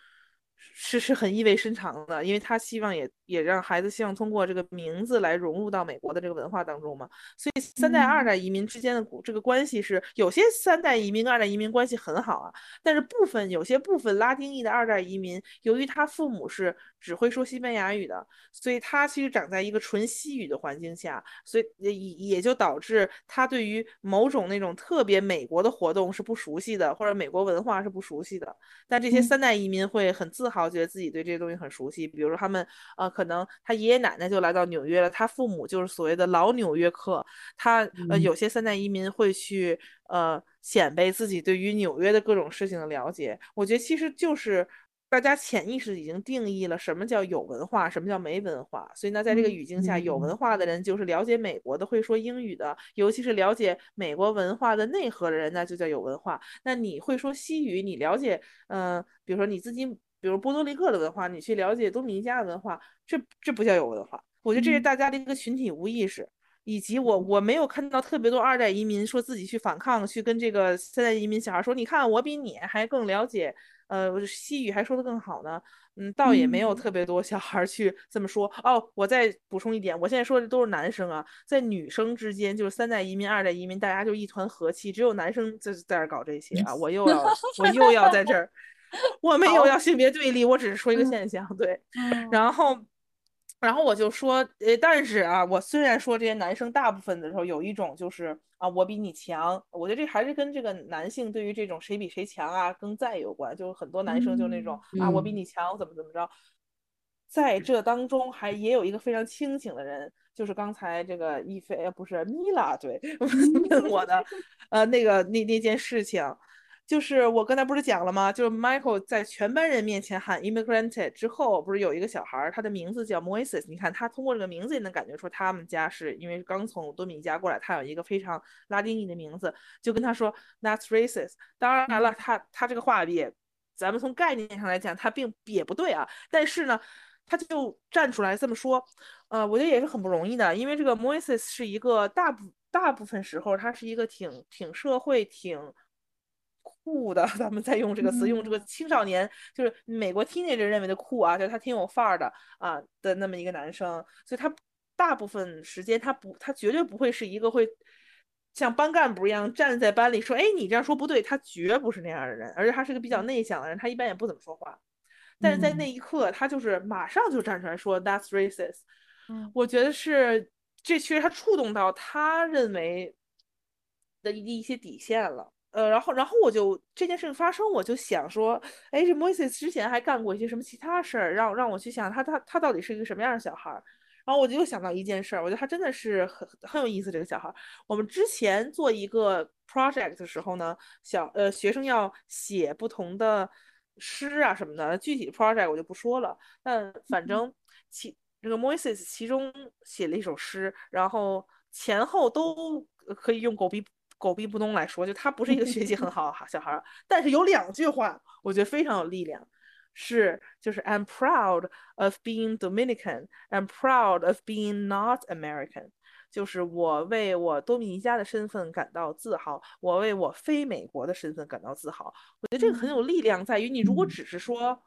是是很意味深长的，因为他希望也也让孩子希望通过这个名字来融入到美国的这个文化当中嘛。所以三代、二代移民之间的这个关系是，有些三代移民跟、二代移民关系很好啊，但是部分有些部分拉丁裔的二代移民，由于他父母是只会说西班牙语的，所以他其实长在一个纯西语的环境下，所以也也就导致他对于某种那种特别美国的活动是不熟悉的，或者美国文化是不熟悉的。但这些三代移民会很自自豪，觉得自己对这些东西很熟悉。比如说，他们呃，可能他爷爷奶奶就来到纽约了，他父母就是所谓的老纽约客。他呃，有些三代移民会去呃，显摆自己对于纽约的各种事情的了解。我觉得其实就是大家潜意识已经定义了什么叫有文化，什么叫没文化。所以呢，在这个语境下，有文化的人就是了解美国的，会说英语的，尤其是了解美国文化的内核的人，那就叫有文化。那你会说西语，你了解嗯，比如说你自己。比如波多黎各的文化，你去了解多米尼加的文化，这这不叫有文化。我觉得这是大家的一个群体无意识，以及我我没有看到特别多二代移民说自己去反抗，去跟这个三代移民小孩说，你看我比你还更了解，呃，西语还说的更好呢。嗯，倒也没有特别多小孩去这么说。哦，我再补充一点，我现在说的都是男生啊，在女生之间，就是三代移民、二代移民，大家就一团和气，只有男生在在这搞这些啊。我又要我又要在这儿。*laughs* 我没有要性别对立，我只是说一个现象，对。然后，然后我就说，呃，但是啊，我虽然说这些男生大部分的时候有一种就是啊，我比你强，我觉得这还是跟这个男性对于这种谁比谁强啊更在有关，就是很多男生就那种啊，我比你强，怎么怎么着。在这当中还也有一个非常清醒的人，就是刚才这个一菲不是米拉对 *laughs* 问我的，*laughs* 呃，那个那那件事情。就是我刚才不是讲了吗？就是 Michael 在全班人面前喊 immigrant 之后，不是有一个小孩儿，他的名字叫 Moises。你看他通过这个名字也能感觉出他们家是因为刚从多米尼加过来，他有一个非常拉丁裔的名字，就跟他说 That's racist。当然了，他他这个话也，咱们从概念上来讲，他并也不对啊。但是呢，他就站出来这么说，呃，我觉得也是很不容易的，因为这个 Moises 是一个大部大部分时候他是一个挺挺社会挺酷的，咱们在用这个词，用这个青少年就是美国 teenager 认为的酷啊，就是他挺有范儿的啊的那么一个男生，所以他大部分时间他不他绝对不会是一个会。像班干部一样站在班里说：“哎，你这样说不对。”他绝不是那样的人，而且他是个比较内向的人，他一般也不怎么说话。但是在那一刻，他就是马上就站出来说：“That's racist。”嗯，我觉得是这其实他触动到他认为的一一些底线了。呃，然后然后我就这件事情发生，我就想说：“哎，这 Moises 之前还干过一些什么其他事儿？让让我去想他他他到底是一个什么样的小孩？”然后我就又想到一件事儿，我觉得他真的是很很有意思。这个小孩，我们之前做一个 project 的时候呢，小呃学生要写不同的诗啊什么的，具体 project 我就不说了。但反正其这个 Moises 其中写了一首诗，然后前后都可以用狗逼狗逼不通来说，就他不是一个学习很 *laughs* 好的小孩，但是有两句话我觉得非常有力量。是，就是 I'm proud of being Dominican. I'm proud of being not American. 就是我为我多米尼加的身份感到自豪，我为我非美国的身份感到自豪。我觉得这个很有力量，在于你如果只是说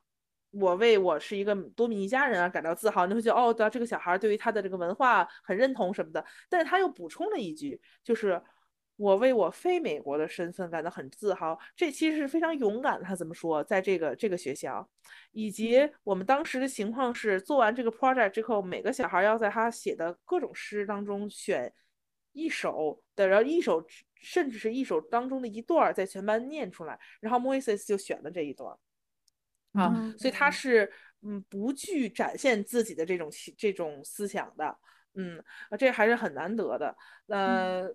我为我是一个多米尼加人而感到自豪，你会觉得哦，这个小孩对于他的这个文化很认同什么的。但是他又补充了一句，就是。我为我非美国的身份感到很自豪，这其实是非常勇敢的。他怎么说？在这个这个学校，以及我们当时的情况是，做完这个 project 之后，每个小孩要在他写的各种诗当中选一首的，然后一首甚至是一首当中的一段，在全班念出来。然后 Moises 就选了这一段，啊，所以他是嗯不惧展现自己的这种这种思想的，嗯，这还是很难得的，呃。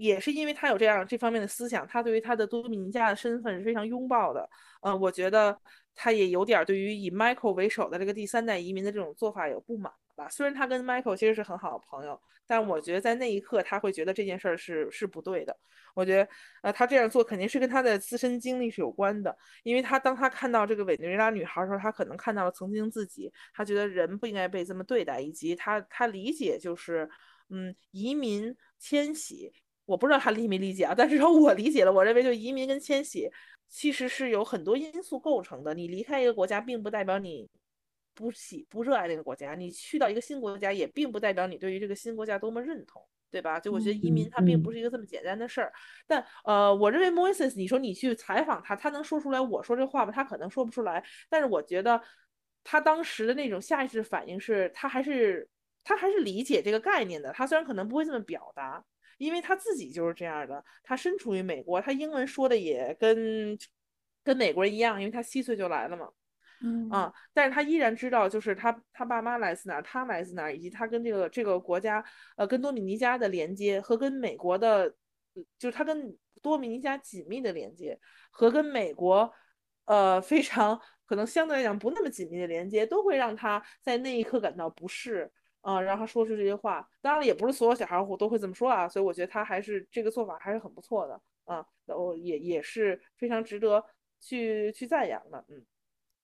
也是因为他有这样这方面的思想，他对于他的多米尼加的身份是非常拥抱的。呃，我觉得他也有点对于以 Michael 为首的这个第三代移民的这种做法有不满吧。虽然他跟 Michael 其实是很好的朋友，但我觉得在那一刻他会觉得这件事儿是是不对的。我觉得，呃，他这样做肯定是跟他的自身经历是有关的。因为他当他看到这个委内瑞拉女孩的时候，他可能看到了曾经自己，他觉得人不应该被这么对待，以及他他理解就是，嗯，移民迁徙。我不知道他理没理解啊，但至少我理解了。我认为，就移民跟迁徙其实是有很多因素构成的。你离开一个国家，并不代表你不喜不热爱那个国家；你去到一个新国家，也并不代表你对于这个新国家多么认同，对吧？就我觉得移民它并不是一个这么简单的事儿。但呃，我认为 Moises，你说你去采访他，他能说出来我说这话吗？他可能说不出来。但是我觉得他当时的那种下意识反应是，他还是他还是理解这个概念的。他虽然可能不会这么表达。因为他自己就是这样的，他身处于美国，他英文说的也跟跟美国人一样，因为他七岁就来了嘛，嗯啊，但是他依然知道，就是他他爸妈来自哪儿，他来自哪儿，以及他跟这个这个国家，呃，跟多米尼加的连接和跟美国的，就是他跟多米尼加紧密的连接和跟美国，呃，非常可能相对来讲不那么紧密的连接，都会让他在那一刻感到不适。嗯，让他说出这些话，当然了也不是所有小孩儿都会这么说啊，所以我觉得他还是这个做法还是很不错的，啊，我也也是非常值得去去赞扬的，嗯。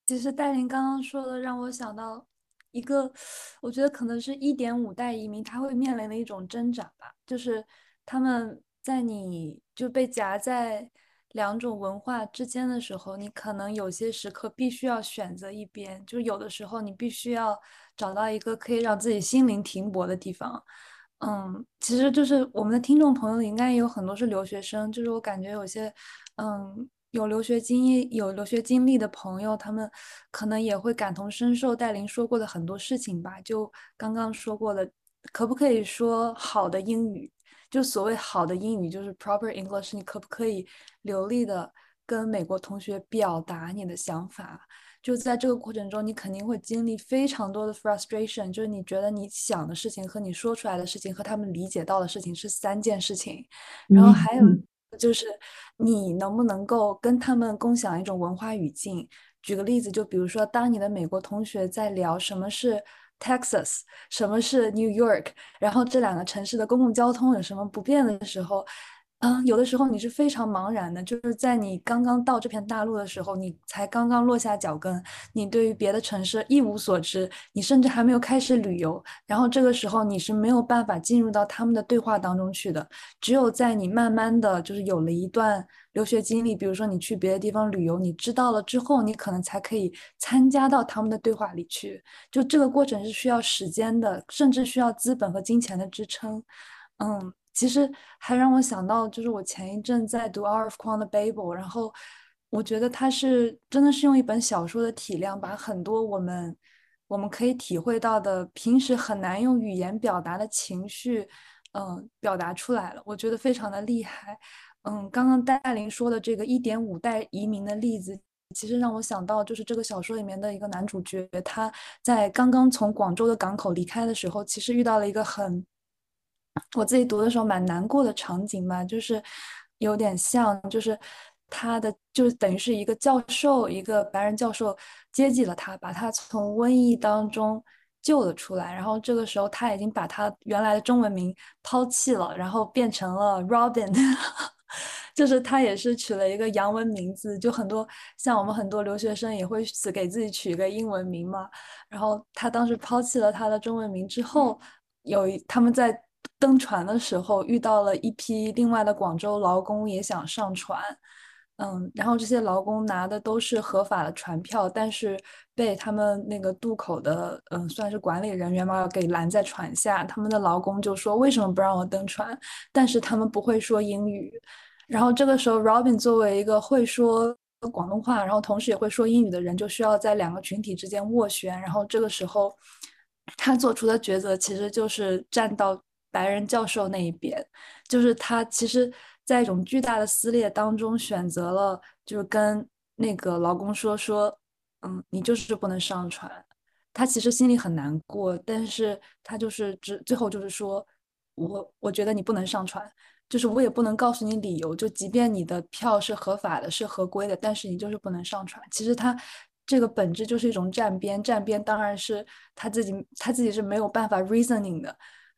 其实戴琳刚刚说的让我想到一个，我觉得可能是一点五代移民他会面临的一种挣扎吧，就是他们在你就被夹在两种文化之间的时候，你可能有些时刻必须要选择一边，就有的时候你必须要。找到一个可以让自己心灵停泊的地方，嗯，其实就是我们的听众朋友应该也有很多是留学生，就是我感觉有些，嗯，有留学经验、有留学经历的朋友，他们可能也会感同身受戴琳说过的很多事情吧。就刚刚说过的，可不可以说好的英语？就所谓好的英语，就是 proper English，你可不可以流利的跟美国同学表达你的想法？就在这个过程中，你肯定会经历非常多的 frustration，就是你觉得你想的事情和你说出来的事情和他们理解到的事情是三件事情，然后还有就是你能不能够跟他们共享一种文化语境。举个例子，就比如说，当你的美国同学在聊什么是 Texas，什么是 New York，然后这两个城市的公共交通有什么不便的时候。嗯，有的时候你是非常茫然的，就是在你刚刚到这片大陆的时候，你才刚刚落下脚跟，你对于别的城市一无所知，你甚至还没有开始旅游，然后这个时候你是没有办法进入到他们的对话当中去的。只有在你慢慢的就是有了一段留学经历，比如说你去别的地方旅游，你知道了之后，你可能才可以参加到他们的对话里去。就这个过程是需要时间的，甚至需要资本和金钱的支撑。嗯。其实还让我想到，就是我前一阵在读 Arif Kwon 的 Babel，然后我觉得他是真的是用一本小说的体量，把很多我们我们可以体会到的平时很难用语言表达的情绪，嗯，表达出来了。我觉得非常的厉害。嗯，刚刚戴琳说的这个一点五代移民的例子，其实让我想到，就是这个小说里面的一个男主角，他在刚刚从广州的港口离开的时候，其实遇到了一个很。我自己读的时候蛮难过的场景吧，就是有点像，就是他的就等于是一个教授，一个白人教授接济了他，把他从瘟疫当中救了出来。然后这个时候他已经把他原来的中文名抛弃了，然后变成了 Robin，*laughs* 就是他也是取了一个洋文名字。就很多像我们很多留学生也会给自己取一个英文名嘛。然后他当时抛弃了他的中文名之后，有一他们在。登船的时候遇到了一批另外的广州劳工，也想上船，嗯，然后这些劳工拿的都是合法的船票，但是被他们那个渡口的，嗯，算是管理人员吧，给拦在船下。他们的劳工就说：“为什么不让我登船？”但是他们不会说英语。然后这个时候，Robin 作为一个会说广东话，然后同时也会说英语的人，就需要在两个群体之间斡旋。然后这个时候，他做出的抉择其实就是站到。白人教授那一边，就是他其实，在一种巨大的撕裂当中，选择了就是跟那个劳工说说，嗯，你就是不能上船。他其实心里很难过，但是他就是只最后就是说，我我觉得你不能上船，就是我也不能告诉你理由，就即便你的票是合法的，是合规的，但是你就是不能上船。其实他这个本质就是一种站边，站边当然是他自己他自己是没有办法 reasoning 的。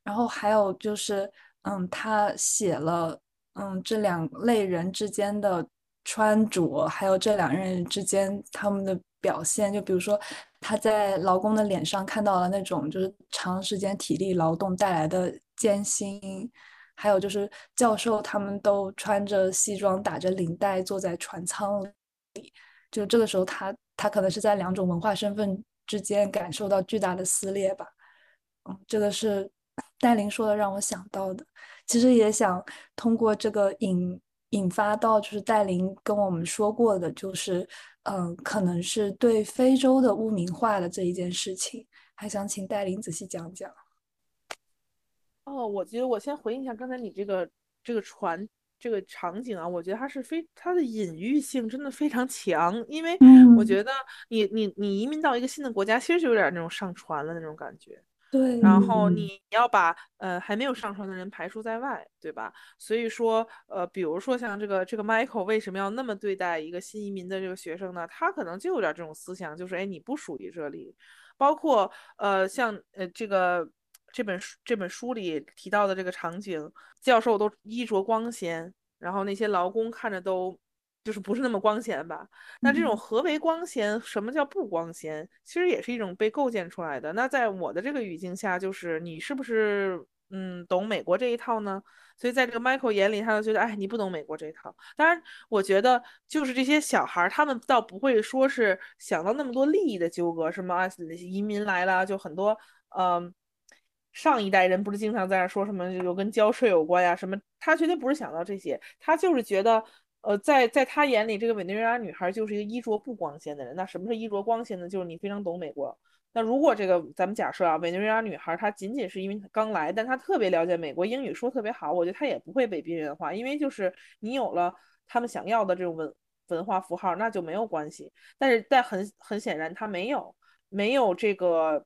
然后还有就是，嗯，他写了，嗯，这两类人之间的穿着，还有这两人之间他们的表现。就比如说，他在劳工的脸上看到了那种就是长时间体力劳动带来的艰辛，还有就是教授他们都穿着西装，打着领带，坐在船舱里。就这个时候，他他可能是在两种文化身份之间感受到巨大的撕裂吧。嗯，这个是。戴琳说的让我想到的，其实也想通过这个引引发到，就是戴琳跟我们说过的，就是嗯，可能是对非洲的污名化的这一件事情，还想请戴琳仔细讲讲。哦，我觉得我先回应一下刚才你这个这个船这个场景啊，我觉得它是非它的隐喻性真的非常强，因为我觉得你你你移民到一个新的国家，其实就有点那种上船了那种感觉。对，然后你要把呃还没有上船的人排除在外，对吧？所以说呃，比如说像这个这个 Michael 为什么要那么对待一个新移民的这个学生呢？他可能就有点这种思想，就是哎你不属于这里。包括呃像呃这个这本书这本书里提到的这个场景，教授都衣着光鲜，然后那些劳工看着都。就是不是那么光鲜吧？那这种何为光鲜？什么叫不光鲜？其实也是一种被构建出来的。那在我的这个语境下，就是你是不是嗯懂美国这一套呢？所以在这个 Michael 眼里，他就觉得哎你不懂美国这一套。当然，我觉得就是这些小孩儿，他们倒不会说是想到那么多利益的纠葛，什么移民来了就很多嗯上一代人不是经常在那说什么有跟交税有关呀什么？他绝对不是想到这些，他就是觉得。呃，在在他眼里，这个委内瑞拉女孩就是一个衣着不光鲜的人。那什么是衣着光鲜呢？就是你非常懂美国。那如果这个咱们假设啊，委内瑞拉女孩她仅仅是因为刚来，但她特别了解美国，英语说特别好，我觉得她也不会被边缘化，因为就是你有了他们想要的这种文文化符号，那就没有关系。但是但很很显然，她没有没有这个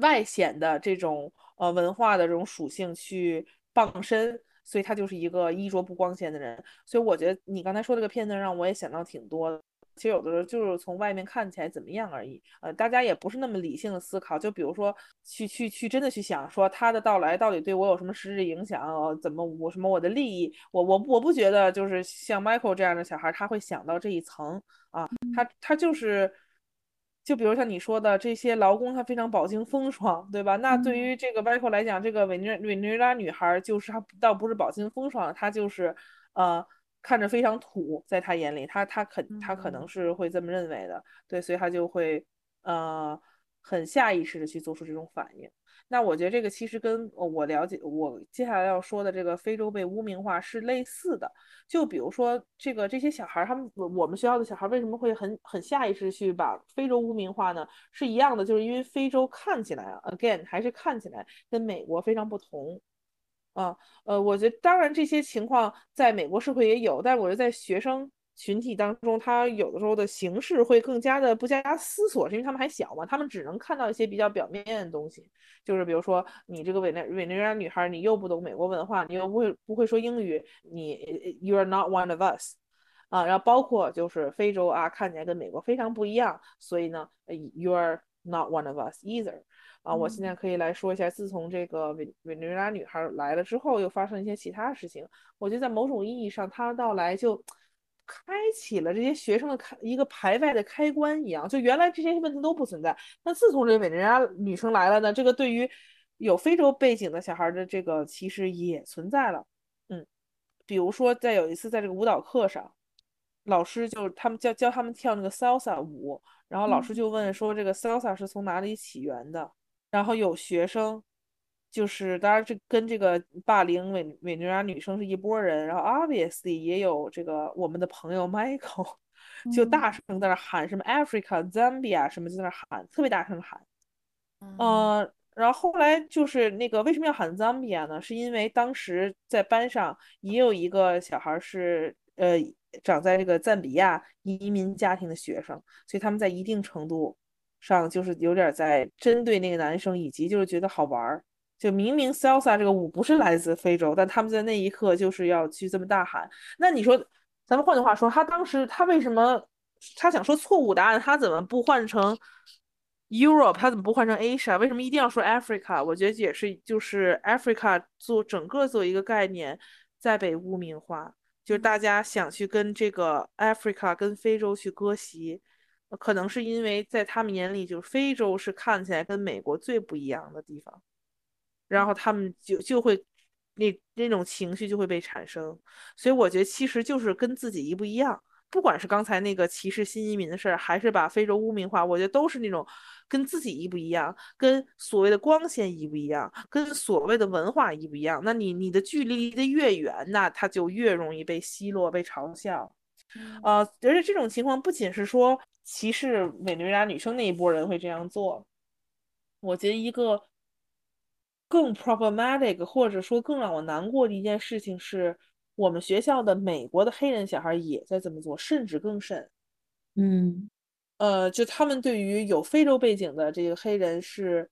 外显的这种呃文化的这种属性去傍身。所以他就是一个衣着不光鲜的人，所以我觉得你刚才说这个片段让我也想到挺多的。其实有的时候就是从外面看起来怎么样而已。呃，大家也不是那么理性的思考。就比如说，去去去，真的去想说他的到来到底对我有什么实质影响？怎么我什么我的利益？我我我不觉得就是像 Michael 这样的小孩他会想到这一层啊。他他就是，就比如像你说的这些劳工，他非常饱经风霜，对吧？那对于这个 Michael 来讲，这个委内委内瑞拉女孩就是她倒不是饱经风霜，她就是呃。看着非常土，在他眼里，他他可他可能是会这么认为的，对，所以他就会呃很下意识的去做出这种反应。那我觉得这个其实跟我了解我接下来要说的这个非洲被污名化是类似的。就比如说这个这些小孩，他们我们学校的小孩为什么会很很下意识去把非洲污名化呢？是一样的，就是因为非洲看起来，again 还是看起来跟美国非常不同。啊，呃，我觉得当然这些情况在美国社会也有，但是我觉得在学生群体当中，他有的时候的形式会更加的不加思索，是因为他们还小嘛，他们只能看到一些比较表面的东西，就是比如说你这个委内委内瑞拉女孩，你又不懂美国文化，你又不会不会说英语，你 you are not one of us，啊，然后包括就是非洲啊，看起来跟美国非常不一样，所以呢，you are not one of us either。啊，我现在可以来说一下，自从这个委委内瑞拉女孩来了之后，又发生一些其他事情。我觉得在某种意义上，她的到来就开启了这些学生的开一个排外的开关一样。就原来这些问题都不存在，那自从这委内瑞拉女生来了呢，这个对于有非洲背景的小孩的这个其实也存在了。嗯，比如说在有一次在这个舞蹈课上，老师就他们教教他们跳那个 salsa 舞，然后老师就问说这个 salsa 是从哪里起源的？然后有学生，就是当然这跟这个霸凌委委内瑞拉女生是一拨人，然后 obviously 也有这个我们的朋友 *laughs* Michael，就大声在那喊什么 Africa Zambia 什么就在那喊，特别大声喊，嗯，然后后来就是那个为什么要喊 Zambia 呢？是因为当时在班上也有一个小孩是呃长在这个赞比亚移民家庭的学生，所以他们在一定程度。上就是有点在针对那个男生，以及就是觉得好玩儿。就明明 salsa 这个舞不是来自非洲，但他们在那一刻就是要去这么大喊。那你说，咱们换句话说，他当时他为什么他想说错误答案？他怎么不换成 Europe？他怎么不换成 Asia？为什么一定要说 Africa？我觉得也是，就是 Africa 做整个做一个概念在被污名化，就是大家想去跟这个 Africa 跟非洲去割席。可能是因为在他们眼里，就是非洲是看起来跟美国最不一样的地方，然后他们就就会那那种情绪就会被产生。所以我觉得其实就是跟自己一不一样，不管是刚才那个歧视新移民的事儿，还是把非洲污名化，我觉得都是那种跟自己一不一样，跟所谓的光鲜一不一样，跟所谓的文化一不一样。那你你的距离离得越远，那他就越容易被奚落、被嘲笑。呃，而且这种情况不仅是说。歧视委内瑞拉女生那一波人会这样做，我觉得一个更 problematic 或者说更让我难过的一件事情是，我们学校的美国的黑人小孩也在这么做，甚至更甚。嗯，呃，就他们对于有非洲背景的这个黑人是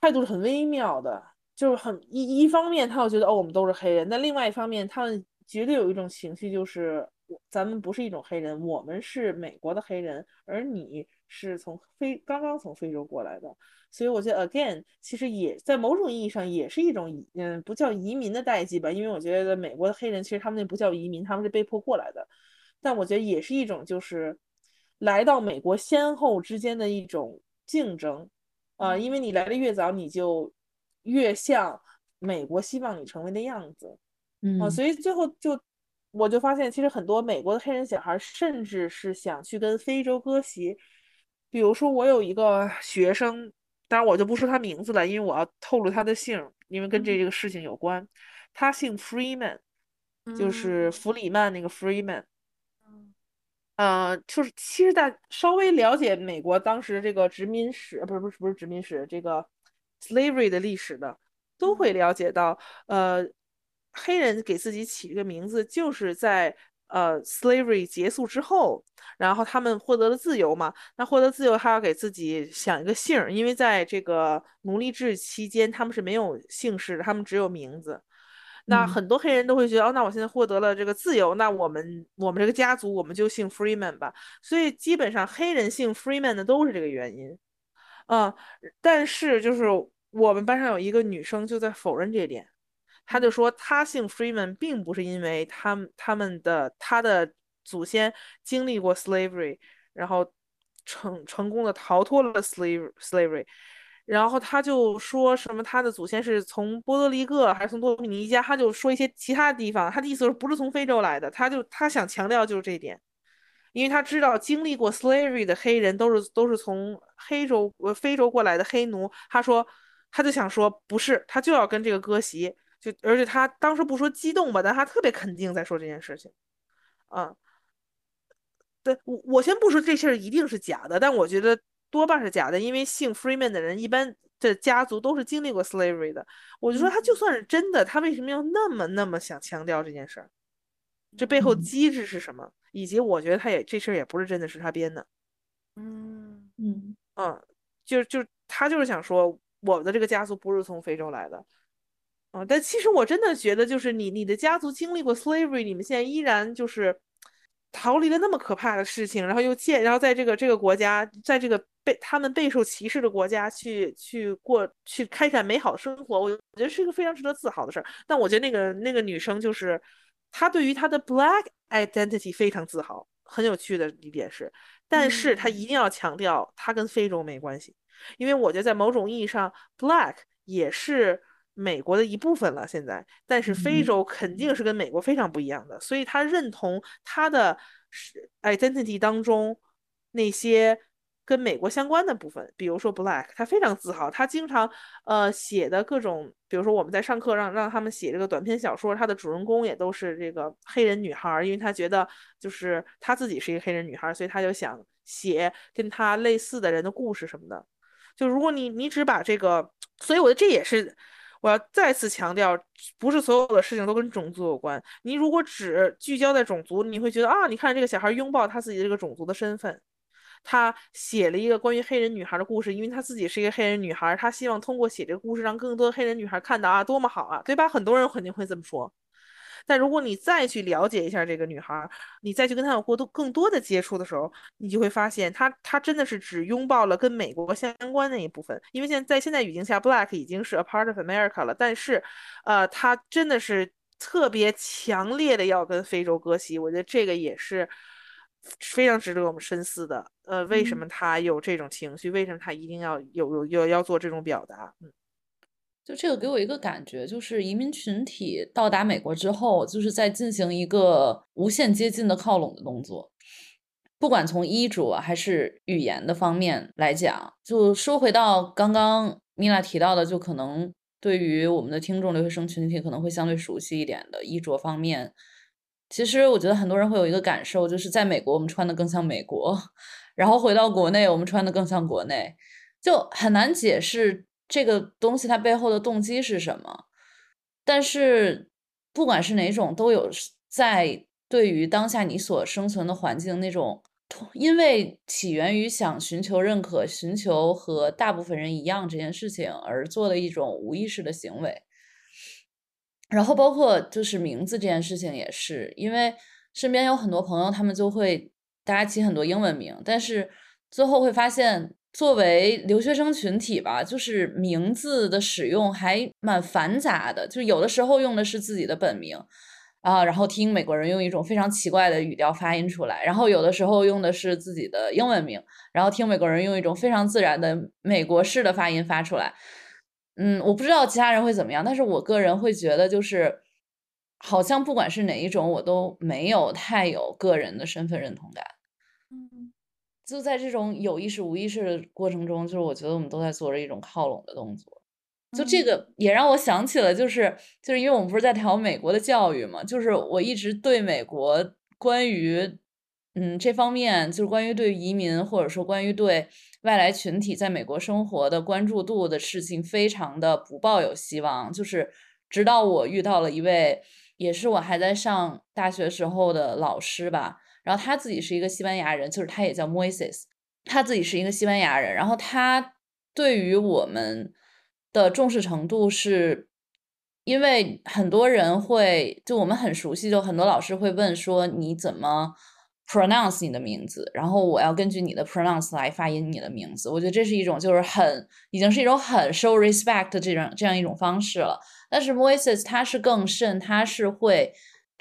态度是很微妙的，就是很一一方面他又觉得哦我们都是黑人，但另外一方面他们绝对有一种情绪就是。咱们不是一种黑人，我们是美国的黑人，而你是从非刚刚从非洲过来的，所以我觉得 again 其实也在某种意义上也是一种移，嗯，不叫移民的代际吧，因为我觉得美国的黑人其实他们那不叫移民，他们是被迫过来的，但我觉得也是一种就是来到美国先后之间的一种竞争，啊，因为你来的越早，你就越像美国希望你成为的样子，啊，所以最后就。我就发现，其实很多美国的黑人小孩，甚至是想去跟非洲割席。比如说，我有一个学生，当然我就不说他名字了，因为我要透露他的姓，因为跟这个事情有关。他姓 Freeman，就是弗里曼那个 Freeman。嗯，就是其实大稍微了解美国当时这个殖民史，不是不是不是殖民史，这个 slavery 的历史的，都会了解到，呃。黑人给自己起这个名字，就是在呃 slavery 结束之后，然后他们获得了自由嘛。那获得自由，他要给自己想一个姓儿，因为在这个奴隶制期间，他们是没有姓氏的，他们只有名字。那嗯很多黑人都会觉得，哦，那我现在获得了这个自由，那我们我们这个家族我们就姓 Freeman 吧。所以基本上黑人姓 Freeman 的都是这个原因。嗯，但是就是我们班上有一个女生就在否认这一点，他就说他姓 Freeman 并不是因为他们他们的他的祖先经历过 slavery，然后成成功的逃脱了 slave slavery，然后他就说什么他的祖先是从波多黎各还是从多米尼加，他就说一些其他地方，他的意思是不是从非洲来的，他就他想强调就是这一点。因为他知道经历过 slavery 的黑人都是都是从黑洲呃非洲过来的黑奴，他说他就想说不是，他就要跟这个割席，就而且他当时不说激动吧，但他特别肯定在说这件事情，啊，对我我先不说这事儿一定是假的，但我觉得多半是假的，因为姓 Freeman 的人一般的家族都是经历过 slavery 的，我就说他就算是真的，他为什么要那么那么想强调这件事儿？这背后嗯。机制是什么？以及我觉得他也这事儿也不是真的是他编的，嗯。嗯。嗯，就就他就是想说我的这个家族不是从非洲来的，嗯，但其实我真的觉得就是你你的家族经历过 slavery，你们现在依然就是逃离了那么可怕的事情，然后又建，然后在这个这个国家，在这个被他们备受歧视的国家去去过去开展美好生活，我觉得是一个非常值得自豪的事儿。但我觉得那个那个女生就是她对于她的 black identity 非常自豪，很有趣的一点是，但是她一定要强调她跟非洲没关系，因为我觉得在某种意义上，black 也是。美国的一部分了，现在，但是非嗯洲肯定是跟美国非常不一样的，所以他认同他的是 identity 当中那些跟美国相关的部分，比如说 black，他非常自豪，他经常呃写的各种，比如说我们在上课让让他们写这个短篇小说，他的主人公也都是这个黑人女孩儿，因为他觉得就是他自己是一个黑人女孩儿，所以他就想写跟他类似的人的故事什么的。就如果你你只把这个，所以我觉得这也是我要再次强调，不是所有的事情都跟种族有关。你如果只聚焦在种族，你会觉得啊，你看这个小孩拥抱他自己的这个种族的身份，他写了一个关于黑人女孩的故事，因为他自己是一个黑人女孩，他希望通过写这个故事让更多的黑人女孩看到啊，多么好啊，对吧？很多人肯定会这么说。但如果你再去了解一下这个女孩，你再去跟她有过多更多的接触的时候，你就会发现她她真的是只拥抱了跟美国相关的一部分。因为现在在现在语境下，Black 已经是 a part of America 了，但是，呃，她真的是特别强烈的要跟非洲割席。我觉得这个也是非常值得我们深思的。呃，为什么她有这种情绪？为什么她一定要有有有要做这种表达？嗯。就这个给我一个感觉，就是移民群体到达美国之后，就是在进行一个无限接近的靠拢的动作。不管从衣着还是语言的方面来讲，就说回到刚刚米拉提到的，就可能对于我们的听众留学生群体可能会相对熟悉一点的衣着方面，其实我觉得很多人会有一个感受，就是在美国我们穿的更像美国，*laughs* 然后回到国内我们穿的更像国内，就很难解释。这个东西它背后的动机是什么？但是不管是哪种，都有在对于当下你所生存的环境那种，因为起源于想寻求认可、寻求和大部分人一样这件事情而做的一种无意识的行为。然后包括就是名字这件事情也是，因为身边有很多朋友，他们就会大家起很多英文名，但是最后会发现。作为留学生群体吧，就是名字的使用还蛮繁杂的，就有的时候用的是自己的本名啊，然后听美国人用一种非常奇怪的语调发音出来，然后有的时候用的是自己的英文名，然后听美国人用一种非常自然的美国式的发音发出来。嗯，我不知道其他人会怎么样，但是我个人会觉得，就是好像不管是哪一种，我都没有太有个人的身份认同感。嗯。就在这种有意识无意识的过程中，就是我觉得我们都在做着一种靠拢的动作。就这个也让我想起了，就是就是因为我们不是在聊美国的教育嘛，就是我一直对美国关于嗯这方面，就是关于对移民或者说关于对外来群体在美国生活的关注度的事情，非常的不抱有希望。就是直到我遇到了一位，也是我还在上大学时候的老师吧。然后他自己是一个西班牙人，就是他也叫 Moises，他自己是一个西班牙人。然后他对于我们的重视程度是因为很多人会，就我们很熟悉，就很多老师会问说你怎么 pronounce 你的名字，然后我要根据你的 pronounce 来发音你的名字。我觉得这是一种就是很已经是一种很 show respect 这种这样一种方式了。但是 Voices 它是更甚，它是会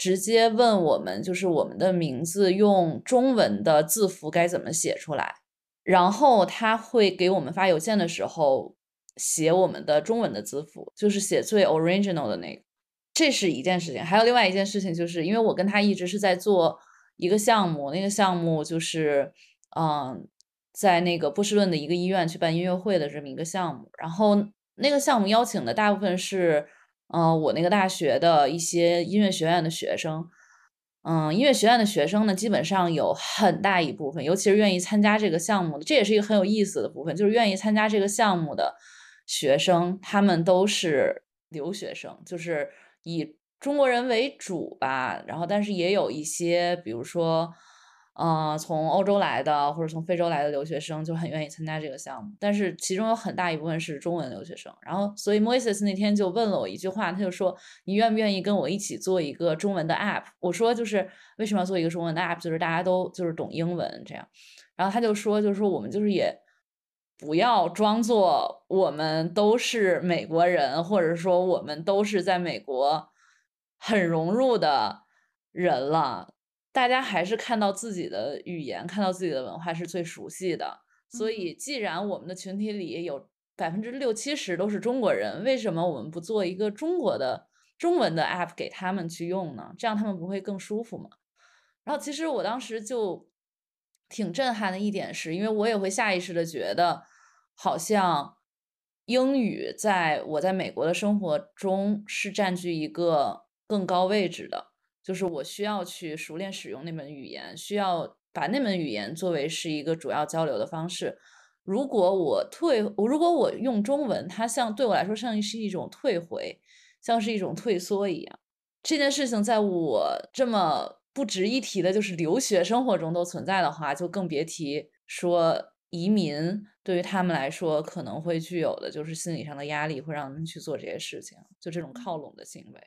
直接问我们，就是我们的名字用中文的字符该怎么写出来，然后他会给我们发邮件的时候。写我们的中文的字符，就是写最 original 的那个，这是一件事情。还有另外一件事情，就是因为我跟他一直是在做一个项目，那个项目就是，嗯，在那个波士顿的一个医院去办音乐会的这么一个项目。然后那个项目邀请的大部分是，嗯，我那个大学的一些音乐学院的学生。嗯，音乐学院的学生呢，基本上有很大一部分，尤其是愿意参加这个项目的，这也是一个很有意思的部分，就是愿意参加这个项目的。学生他们都是留学生，就是以中国人为主吧。然后，但是也有一些，比如说，呃，从欧洲来的或者从非洲来的留学生，就很愿意参加这个项目。但是其中有很大一部分是中文留学生。然后，所以 Moises 那天就问了我一句话，他就说：“你愿不愿意跟我一起做一个中文的 app？” 我说：“就是为什么要做一个中文的 app？就是大家都就是懂英文这样。”然后他就说：“就是说我们就是也。”不要装作我们都是美国人，或者说我们都是在美国很融入的人了。大家还是看到自己的语言，看到自己的文化是最熟悉的。所以，既然我们的群体里有百分之六七十都是中国人，为什么我们不做一个中国的中文的 app 给他们去用呢？这样他们不会更舒服吗？然后，其实我当时就挺震撼的一点是，因为我也会下意识的觉得。好像英语在我在美国的生活中是占据一个更高位置的，就是我需要去熟练使用那门语言，需要把那门语言作为是一个主要交流的方式。如果我退，如果我用中文，它像对我来说像是一种退回，像是一种退缩一样。这件事情在我这么不值一提的就是留学生活中都存在的话，就更别提说移民。对于他们来说，可能会具有的就是心理上的压力，会让他们去做这些事情，就这种靠拢的行为。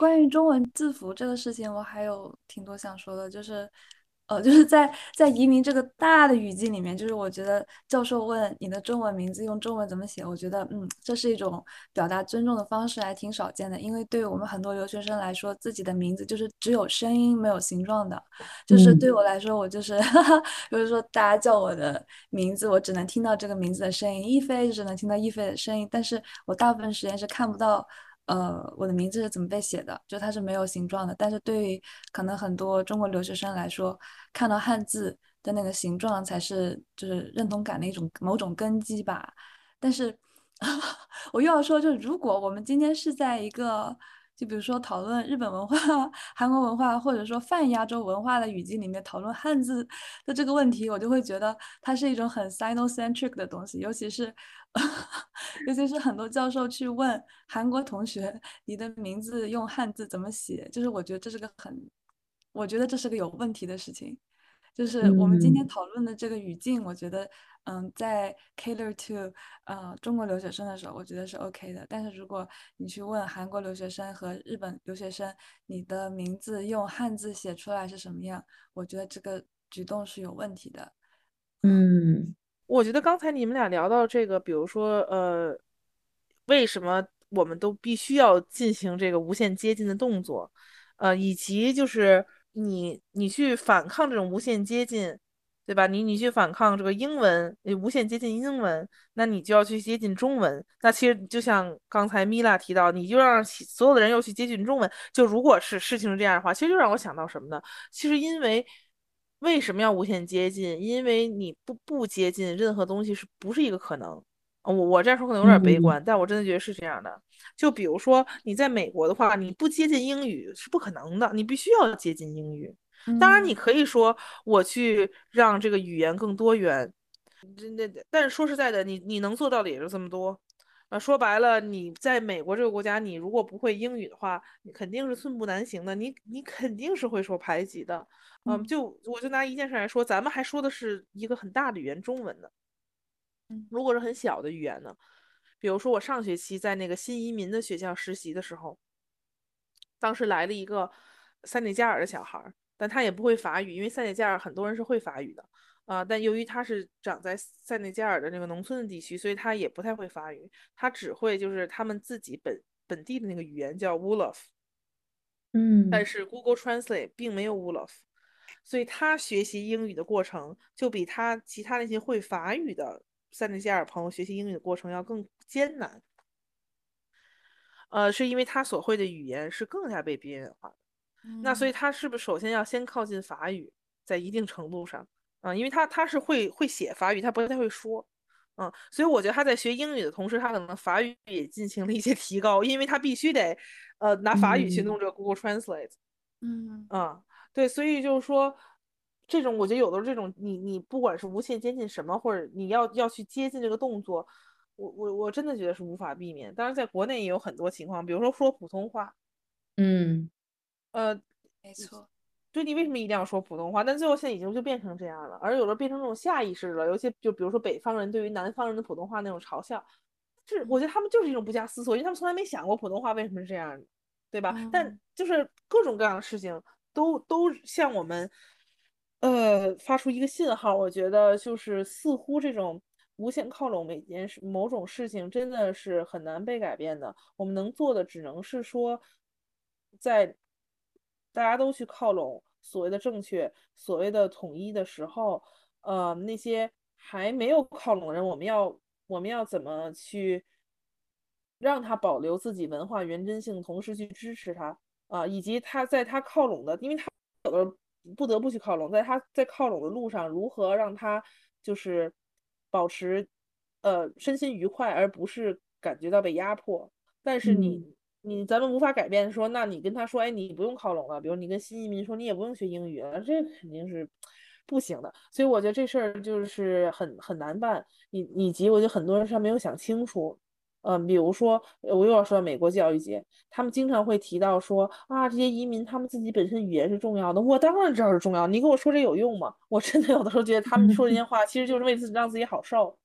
关于中文字符这个事情，我还有挺多想说的，就是。呃，就是在在移民这个大的语境里面，就是我觉得教授问你的中文名字用中文怎么写，我觉得嗯，这是一种表达尊重的方式，还挺少见的。因为对于我们很多留学生来说，自己的名字就是只有声音没有形状的。就是对我来说，我就是，*laughs* 比如说大家叫我的名字，我只能听到这个名字的声音，一菲只能听到一菲的声音，但是我大部分时间是看不到。呃，我的名字是怎么被写的？就它是没有形状的。但是对于可能很多中国留学生来说，看到汉字的那个形状才是就是认同感的一种某种根基吧。但是 *laughs* 我又要说，就是如果我们今天是在一个。就比如说讨论日本文化、*laughs* 韩国文化，或者说泛亚洲文化的语境里面讨论汉字的这个问题，我就会觉得它是一种很 Sinocentric 的东西。尤其是，尤其是很多教授去问韩国同学，你的名字用汉字怎么写？就是我觉得这是个很，我觉得这是个有问题的事情。就是我们今天讨论的这个语境，我觉得。嗯，在 cater to 呃中国留学生的时候，我觉得是 OK 的。但是如果你去问韩国留学生和日本留学生，你的名字用汉字写出来是什么样，我觉得这个举动是有问题的。嗯，我觉得刚才你们俩聊到这个，比如说呃，为什么我们都必须要进行这个无限接近的动作，呃，以及就是你你去反抗这种无限接近。对吧？你你去反抗这个英文，你无限接近英文，那你就要去接近中文。那其实就像刚才米拉提到，你就让所有的人又去接近中文。就如果是事情是这样的话，其实就让我想到什么呢？其实因为为什么要无限接近？因为你不不接近任何东西是不是一个可能？我我这样说可能有点悲观，但我真的觉得是这样的。就比如说你在美国的话，你不接近英语是不可能的，你必须要接近英语。当然，你可以说我去让这个语言更多元，那那但是说实在的，你你能做到的也就这么多。啊，说白了，你在美国这个国家，你如果不会英语的话，你肯定是寸步难行的，你你肯定是会受排挤的。嗯，就我就拿一件事来说，咱们还说的是一个很大的语言中文呢。如果是很小的语言呢？比如说我上学期在那个新移民的学校实习的时候，当时来了一个塞内加尔的小孩儿，但他也不会法语，因为塞内加尔很多人是会法语的啊、但由于他是长在塞内加尔的那个农村的地区，所以他也不太会法语，他只会就是他们自己本本地的那个语言叫 Wolof。嗯但是 Google Translate 并没有 Wolof，所以他学习英语的过程就比他其他那些会法语的塞内加尔朋友学习英语的过程要更艰难。呃，是因为他所会的语言是更加被边缘化的。那所以他是不是首先要先靠近法语，在一定程度上，啊、因为他他是会会写法语，他不太会说，嗯，所以我觉得他在学英语的同时，他可能法语也进行了一些提高，因为他必须得呃拿法语去嗯弄这个 Google Translate。嗯嗯，对，所以就是说，这种我觉得有的时候这种你你不管是无限接近什么，或者你要要去接近这个动作，我我我真的觉得是无法避免。当然，在国内也有很多情况，比如说说普通话，嗯呃，没错，对你为什么一定要说普通话？但最后现在已经就变成这样了，而有的变成这种下意识了，尤其就比如说北方人对于南方人的普通话那种嘲笑，是我觉得他们就是一种不加思索，因为他们从来没想过普通话为什么是这样的，对吧？但嗯就是各种各样的事情都都向我们呃发出一个信号，我觉得就是似乎这种无限靠拢每件事某种事情真的是很难被改变的，我们能做的只能是说在大家都去靠拢所谓的正确、所谓的统一的时候，呃，那些还没有靠拢的人，我们要我们要怎么去让他保留自己文化原真性，同时去支持他啊、以及他在他靠拢的，因为他有的不得不去靠拢，在他在靠拢的路上，如何让他就是保持呃身心愉快，而不是感觉到被压迫。但是你、你咱们无法改变说，那你跟他说，哎，你不用靠拢了，比如你跟新移民说，你也不用学英语了，这肯定是不行的。所以我觉得这事儿就是很很难办，以以及我觉得很多人是没有想清楚。嗯，比如说，我又要说到美国教育界，他们经常会提到说啊，这些移民他们自己本身语言是重要的，我当然知道是重要，你跟我说这有用吗？我真的有的时候觉得他们说这些话其实就是为自己让自己好受。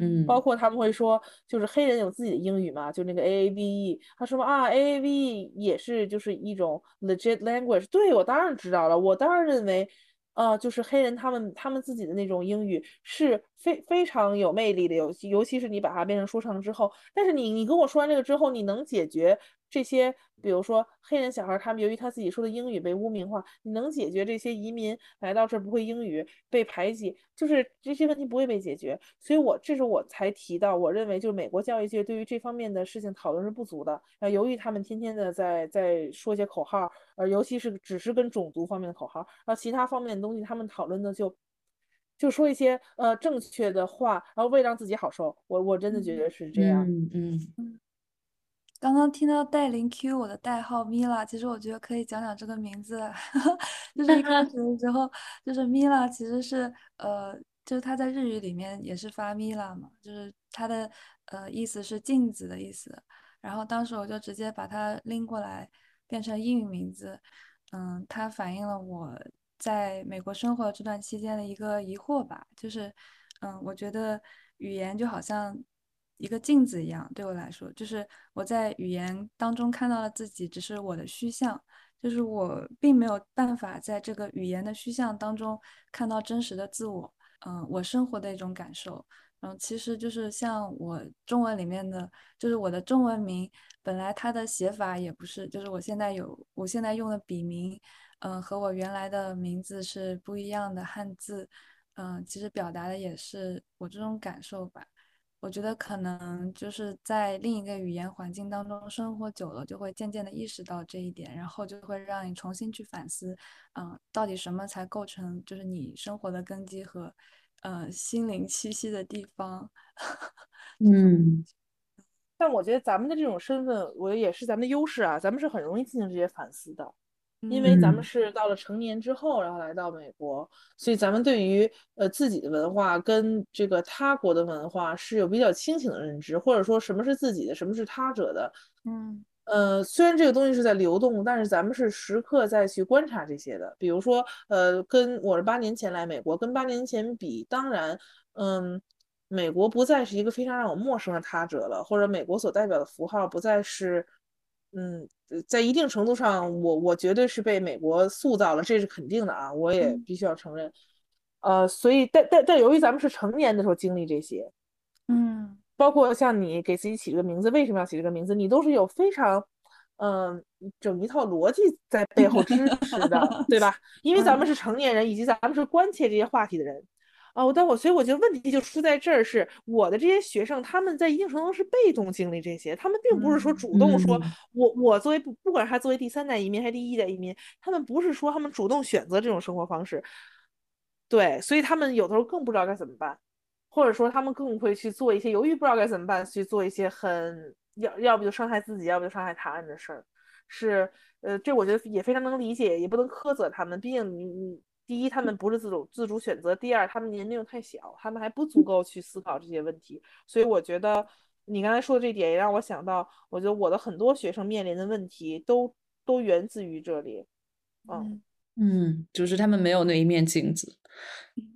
嗯包括他们会说，就是黑人有自己的英语嘛，就那个 AAVE，他说啊，AAVE 也是就是一种 legit language。对，我当然知道了，我当然认为，呃，就是黑人他们他们自己的那种英语是非非常有魅力的，尤其尤其是你把它变成说唱之后，但是你你跟我说完这个之后，你能解决这些，比如说黑人小孩儿他们由于他自己说的英语被污名化，你能解决这些移民来到这儿不会英语被排挤，就是这些问题不会被解决。所以我这是我才提到，我认为就是美国教育界对于这方面的事情讨论是不足的。啊，由于他们天天的在在说一些口号，呃，尤其是只是跟种族方面的口号，然后其他方面的东西他们讨论的就就说一些呃正确的话，然后为了让自己好受。我我真的觉得是这样。嗯嗯刚刚听到戴琳 Q 我的代号米拉，其实我觉得可以讲讲这个名字，*laughs* 就是一开始的时候，就是米拉其实是呃，就是它在日语里面也是发米拉嘛，就是它的呃意思是镜子的意思。然后当时我就直接把它拎过来变成英语名字，嗯，它反映了我在美国生活这段期间的一个疑惑吧，就是嗯，我觉得语言就好像一个镜子一样，对我来说，就是我在语言当中看到了自己，只是我的虚像，就是我并没有办法在这个语言的虚像当中看到真实的自我，嗯，我生活的一种感受。嗯，其实就是像我中文里面的，就是我的中文名，本来它的写法也不是，就是我现在有，我现在用的笔名，嗯，和我原来的名字是不一样的汉字，嗯，其实表达的也是我这种感受吧。我觉得可能就是在另一个语言环境当中生活久了，就会渐渐的意识到这一点，然后就会让你重新去反思，嗯，到底什么才构成就是你生活的根基和，呃，心灵栖息的地方。*laughs* 嗯但我觉得咱们的这种身份，我也是咱们的优势啊，咱们是很容易进行这些反思的。因为咱们嗯是到了成年之后，然后来到美国，所以咱们对于呃自己的文化跟这个他国的文化是有比较清醒的认知，或者说什么是自己的，什么是他者的。嗯呃，虽然这个东西是在流动，但是咱们是时刻在去观察这些的。比如说，呃，跟我是八年前来美国，跟八年前比，当然，嗯，美国不再是一个非常让我陌生的他者了，或者美国所代表的符号不再是，嗯，在一定程度上，我我绝对是被美国塑造了，这是肯定的啊，我也必须要承认。呃，所以但但但由于咱们是成年的时候经历这些，嗯，包括像你给自己起这个名字，为什么要起这个名字，你都是有非常。嗯，整一套逻辑在背后支持的，*laughs* 对吧？因为咱们是成年人，以及咱们是关切这些话题的人，啊，但我所以我觉得问题就出在这儿，是我的这些学生，他们在一定程度是被动经历这些，他们并不是说主动说，我我作为不不管是他作为第三代移民还是第一代移民，他们不是说他们主动选择这种生活方式，对，所以他们有的时候更不知道该怎么办，或者说他们更会去做一些犹豫不知道该怎么办，去做一些很。要要不就伤害自己，要不就伤害他人的事儿，是呃，这我觉得也非常能理解，也不能苛责他们。毕竟你你第一，他们不是自主自主选择；第二，他们年龄太小，他们还不足够去思考这些问题。所以我觉得你刚才说的这点也让我想到，我觉得我的很多学生面临的问题都都源自于这里。嗯嗯，就是他们没有那一面镜子，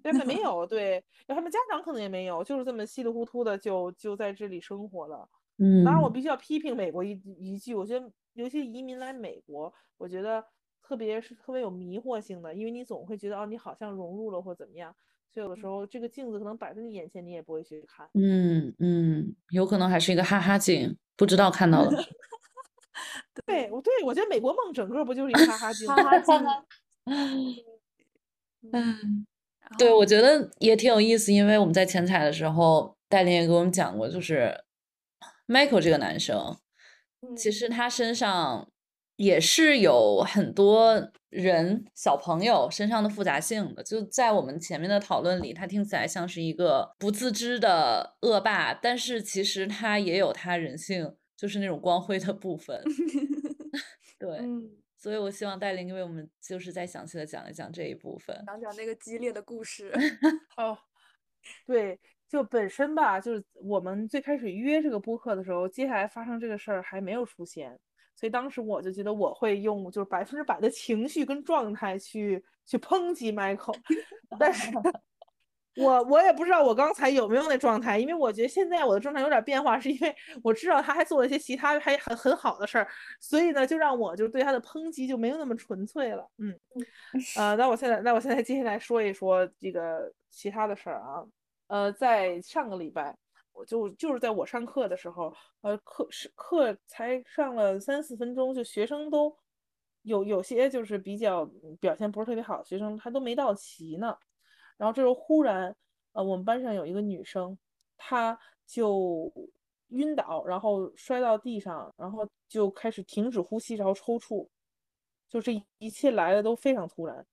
根本没有，对，他们家长可能也没有，就是这么稀里糊涂的就就在这里生活了。嗯，当然我必须要批评美国一一句，我觉得尤其移民来美国，我觉得特别是特别有迷惑性的，因为你总会觉得哦，你好像融入了或怎么样，所以有的时候这个镜子可能摆在你眼前，你也不会去看。嗯嗯，有可能还是一个哈哈镜，不知道看到了。*laughs* 对，我对我觉得美国梦整个不就是一个哈哈镜？哈哈镜。*laughs* 嗯，*laughs* 对，我觉得也挺有意思，因为我们在前采的时候，戴琳也给我们讲过，就是。Michael 这个男生，其实他身上也是有很多人小朋友身上的复杂性的。就在我们前面的讨论里，他听起来像是一个不自知的恶霸，但是其实他也有他人性，就是那种光辉的部分。*laughs* 对，所以我希望戴琳为我们就是再详细的讲一讲这一部分，讲讲那个激烈的故事。*laughs* 哦，对。就本身吧，就是我们最开始约这个播客的时候，接下来发生这个事儿还没有出现，所以当时我就觉得我会用就是百分之百的情绪跟状态去去抨击 Michael，*laughs* 但是我我也不知道我刚才有没有那状态，因为我觉得现在我的状态有点变化，是因为我知道他还做了一些其他还很很好的事儿，所以呢，就让我就对他的抨击就没有那么纯粹了。嗯，呃，那我现在那我现在接下来说一说这个其他的事儿啊。呃，在上个礼拜，我就就是在我上课的时候，呃，课是课才上了三四分钟，就学生都有有些就是比较表现不是特别好的学生，他都没到齐呢。然后这时候忽然，呃，我们班上有一个女生，她就晕倒，然后摔到地上，然后就开始停止呼吸，然后抽搐，就这一切来的都非常突然。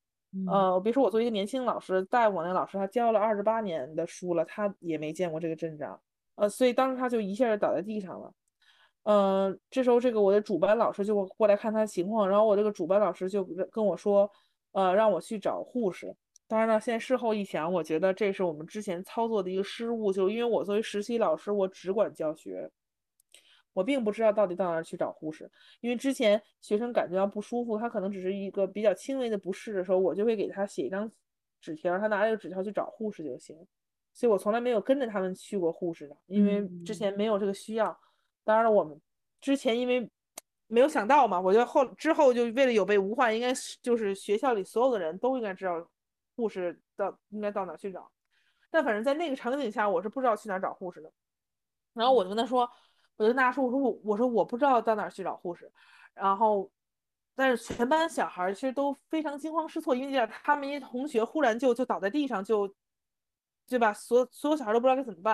呃，别说我作为一个年轻老师带我那老师，他教了二十八年的书了，他也没见过这个阵仗。呃，所以当时他就一下就倒在地上了。呃，这时候这个我的主班老师就过来看他的情况，然后我这个主班老师就跟我说，呃，让我去找护士。当然了，现在事后一想，我觉得这是我们之前操作的一个失误，就因为我作为实习老师，我只管教学。我并不知道到底到哪儿去找护士，因为之前学生感觉到不舒服，他可能只是一个比较轻微的不适的时候，我就会给他写一张纸条，他拿这个纸条去找护士就行。所以我从来没有跟着他们去过护士的，因为之前没有这个需要。当然了，我们之前因为没有想到嘛，我觉得后之后就为了有备无患，应该就是学校里所有的人都应该知道护士到应该到哪去找。但反正在那个场景下，我是不知道去哪找护士的。然后我就跟他说。我就跟大家说，我说我我说我不知道到哪去找护士，然后，但是全班小孩其实都非常惊慌失措，因为他们一同学忽然就就倒在地上，就，对吧？所所有小孩都不知道该怎么办，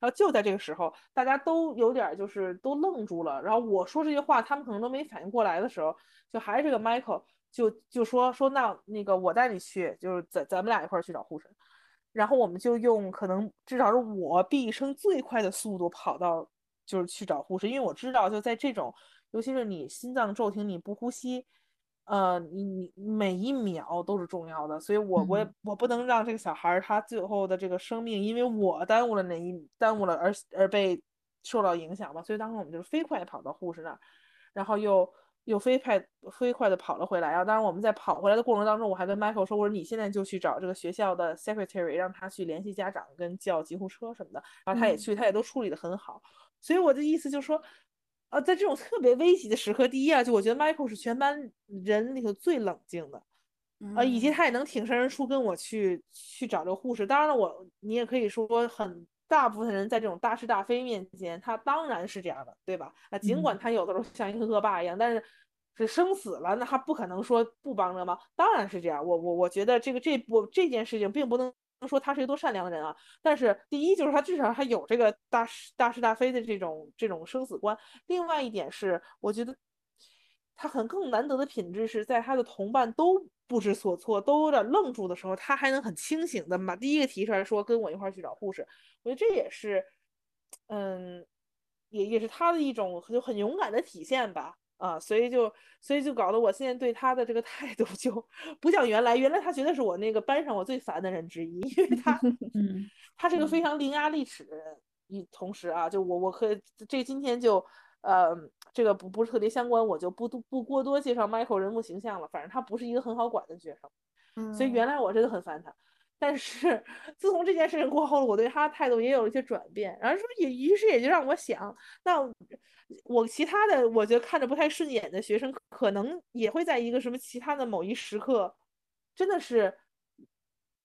然后就在这个时候，大家都有点就是都愣住了。然后我说这些话，他们可能都没反应过来的时候，就还是这个 Michael 就就说说那那个我带你去，就是咱咱们俩一块去找护士，然后我们就用可能至少是我毕生最快的速度跑到。就是去找护士，因为我知道，就在这种，尤其是你心脏骤停，你不呼吸，呃，你你每一秒都是重要的，所以我我也我不能让这个小孩他最后的这个生命，因为我耽误了哪一耽误了而而被受到影响嘛，所以当时我们就是飞快跑到护士那儿，然后又又飞快飞快的跑了回来。然后当然我们在跑回来的过程当中，我还跟 Michael 说，我说你现在就去找这个学校的 secretary，让他去联系家长跟叫救护车什么的。然后他也去，他也都处理的很好。所以我的意思就是说，呃，在这种特别危急的时刻，第一啊，就我觉得 Michael 是全班人里头最冷静的。啊，以及他也能挺身而出跟我去去找这个护士。当然了，我你也可以说，很大部分人在这种大是大非面前，他当然是这样的，对吧？啊，尽管他有的时候像一个恶霸一样，但是是生死了，那他不可能说不帮着吗？当然是这样。我我我觉得这个这我这件事情并不能说他是一个多善良的人啊。但是第一就是他至少他有这个大是大是大非的这种这种生死观。另外一点是，我觉得他很更难得的品质是在他的同伴都。不知所措，都有点愣住的时候，他还能很清醒的把第一个提出来说跟我一块去找护士。我觉得这也是，嗯，也也是他的一种就很勇敢的体现吧。啊，所以就所以就搞得我现在对他的这个态度就不像原来，原来他绝对是我那个班上我最烦的人之一，因为他，*laughs* 嗯，他是个非常伶牙俐齿的人。一同时啊，就我我可以这今天就。呃，这个不不是特别相关，我就不不过多介绍 Michael 人物形象了。反正他不是一个很好管的学生，嗯，所以原来我真的很烦他。但是自从这件事情过后了，我对他的态度也有了一些转变。然后说也于是也就让我想，那我其他的我觉得看着不太顺眼的学生，可能也会在一个什么其他的某一时刻，真的是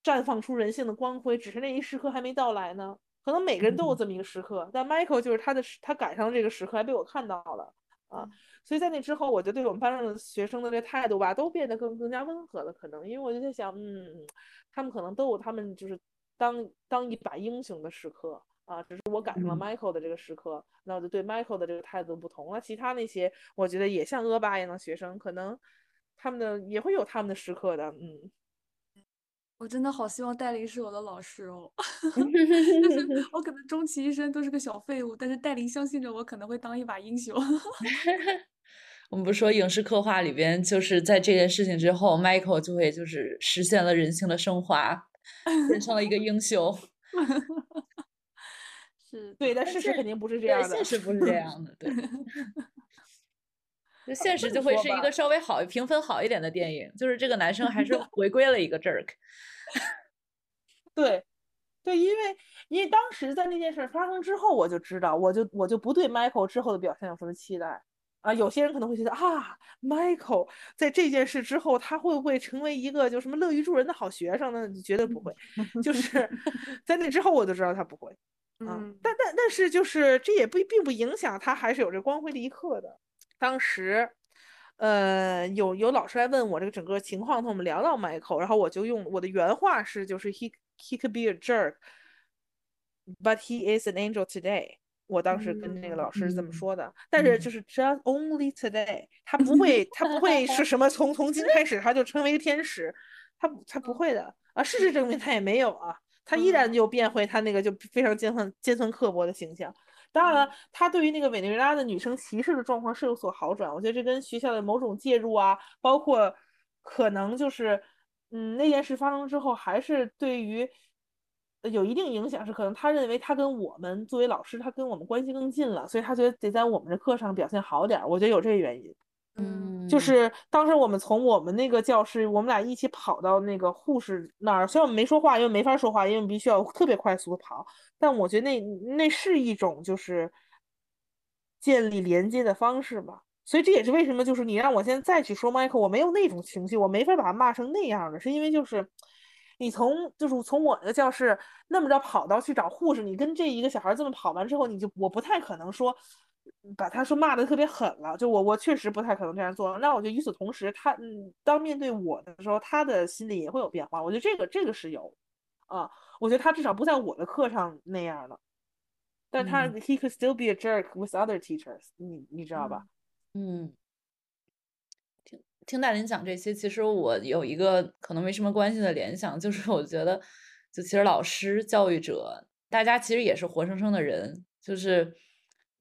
绽放出人性的光辉，只是那一时刻还没到来呢。可能每个人都有这么一个时刻，但 Michael 就是他的，他赶上这个时刻，还被我看到了啊，所以在那之后，我就对我们班上的学生的这态度吧，都变得更更加温和了。可能因为我就在想，嗯，他们可能都有他们就是当当一把英雄的时刻啊，只是我赶上了 Michael 的这个时刻，那我就对 Michael 的这个态度不同了。其他那些我觉得也像恶霸一样的学生，可能他们的也会有他们的时刻的，嗯。我真的好希望戴琳是我的老师哦，*laughs* 就是 *laughs* 我可能终其一生都是个小废物，但是戴琳相信着我可能会当一把英雄。*laughs* 我们不说影视刻画里边，就是在这件事情之后，Michael 就会就是实现了人性的升华，变成了一个英雄。*laughs* 是对，但事实肯定不是这样的，现实不是这样的，对。*laughs* 就现 *laughs* 实就会是一个稍微好、评分好一点的电影，就是这个男生还是回归了一个 jerk。对，对，因为因为当时在那件事发生之后，我就知道，我就我就不对 Michael 之后的表现有什么期待啊。有些人可能会觉得啊，Michael 在这件事之后，他会不会成为一个就什么乐于助人的好学生呢？绝对不会。就 *laughs* 是在那之后，我就知道他不会。嗯，但但但是就是这也不并不影响他还是有这光辉的一刻的。当时。呃，有有老师来问我这个整个情况，和我们聊到 Michael，然后我就用我的原话是，就是 he he could be a jerk，but he is an angel today。我当时跟那个老师这么说的，但是就是 just only today，他不会他不会是什么 *laughs* 从从今开始他就成为天使，他他不会的啊。事实证明他也没有啊，他依然就变回他那个就非常尖酸尖酸刻薄的形象。当然了，他对于那个委内瑞拉的女生歧视的状况是有所好转。我觉得这跟学校的某种介入啊，包括可能就是，嗯，那件事发生之后，还是对于有一定影响。是可能他认为他跟我们作为老师，他跟我们关系更近了，所以他觉得得在我们的课上表现好点。我觉得有这个原因。嗯，就是当时我们从我们那个教室，我们俩一起跑到那个护士那儿，虽然我们没说话，因为没法说话，因为我们必须要特别快速的跑。但我觉得那那是一种就是建立连接的方式吧。所以这也是为什么就是你让我现在再去说 Michael，我没有那种情绪，我没法把他骂成那样的，是因为就是你从就是从我的教室那么着跑到去找护士，你跟这一个小孩这么跑完之后，你就我不太可能说。把他说骂的特别狠了，就我我确实不太可能这样做。那我觉得与此同时，他嗯，当面对我的时候，他的心里也会有变化。我觉得这个这个是有，啊，我觉得他至少不在我的课上那样了。但他 he could still be a jerk with other teachers，你你知道吧？嗯，听听大林讲这些，其实我有一个可能没什么关系的联想，就是 *laughs* 我觉得，就其实老师、教育者，大家其实也是活生生的人，就是。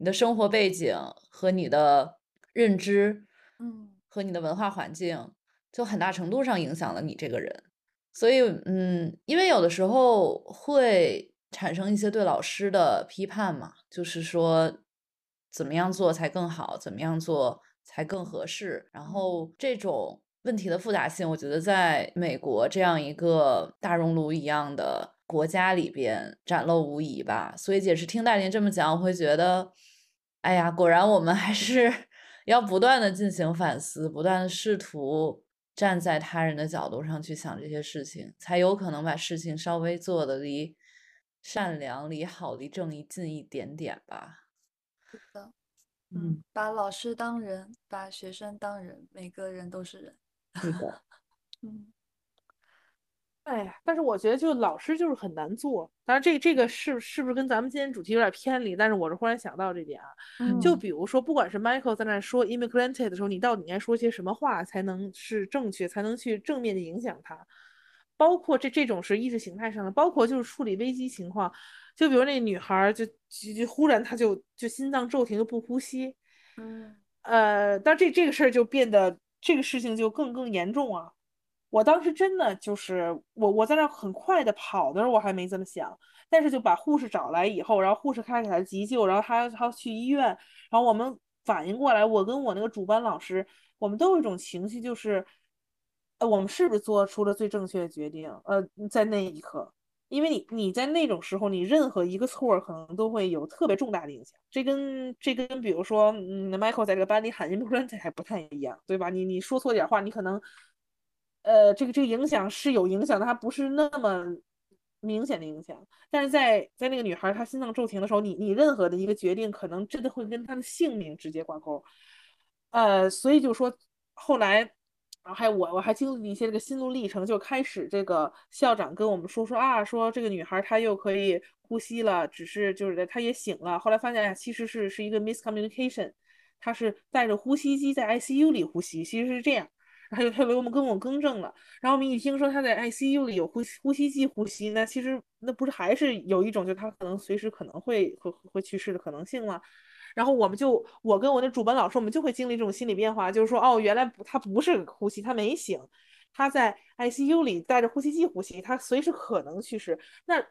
你的生活背景和你的认知，嗯，和你的文化环境，就很大程度上影响了你这个人。所以，嗯，因为有的时候会产生一些对老师的批判嘛，就是说怎么样做才更好，怎么样做才更合适。然后这种问题的复杂性，我觉得在美国这样一个大熔炉一样的国家里边展露无遗吧。所以，也是听大林这么讲，我会觉得，哎呀，果然我们还是 *laughs* 要不断的进行反思，不断的试图站在他人的角度上去想这些事情，才有可能把事情稍微做的离善良、离好、离正义近一点点吧。是的，嗯，把老师当人，把学生当人，每个人都是人。是的，*laughs* 嗯哎呀，但是我觉得就老师就是很难做。当然这这个是是不是跟咱们今天主题有点偏离？但是我是忽然想到这点啊，就嗯比如说，不管是 Michael 在那说 immigrant 的时候，你到底应该说些什么话才能是正确，才能去正面的影响他？包括这这种是意识形态上的，包括就是处理危机情况，就比如那女孩儿就就就忽然她就就心脏骤停就不呼吸，嗯呃，但这这个事儿就变得这个事情就更更严重啊！我当时真的就是我我在那很快的跑的时候，我还没这么想，但是就把护士找来以后，然后护士开始给他急救，然后他他去医院，然后我们反应过来，我跟我那个主班老师，我们都有一种情绪，就是，呃，我们是不是做出了最正确的决定？呃，在那一刻。因为你你在那种时候，你任何一个错儿可能都会有特别重大的影响。这跟这跟比如说，嗯，Michael 在这个班里喊 immigrant 还不太一样，对吧？你你说错点话，你可能，呃，这个这个影响是有影响的，它不是那么明显的影响。但是在在那个女孩她心脏骤停的时候，你你任何的一个决定，可能真的会跟她的性命直接挂钩。呃，所以就说后来，然后还有我我还经历一些这个心路历程，就开始这个校长跟我们说说啊，说这个女孩她又可以呼吸了，只是就是她也醒了，后来发现哎其实是是一个 miscommunication，她是带着呼吸机在 ICU 里呼吸，其实是这样。然后他给我们跟我更正了，然后我们一听说她在 ICU 里有呼吸呼吸机呼吸，那其实那不是还是有一种就她可能随时可能会会会去世的可能性吗？然后我们就我跟我的主班老师，我们就会经历这种心理变化，就是说哦，原来不他不是呼吸，他没醒，他在 ICU 里带着呼吸机呼吸，他随时可能去世。那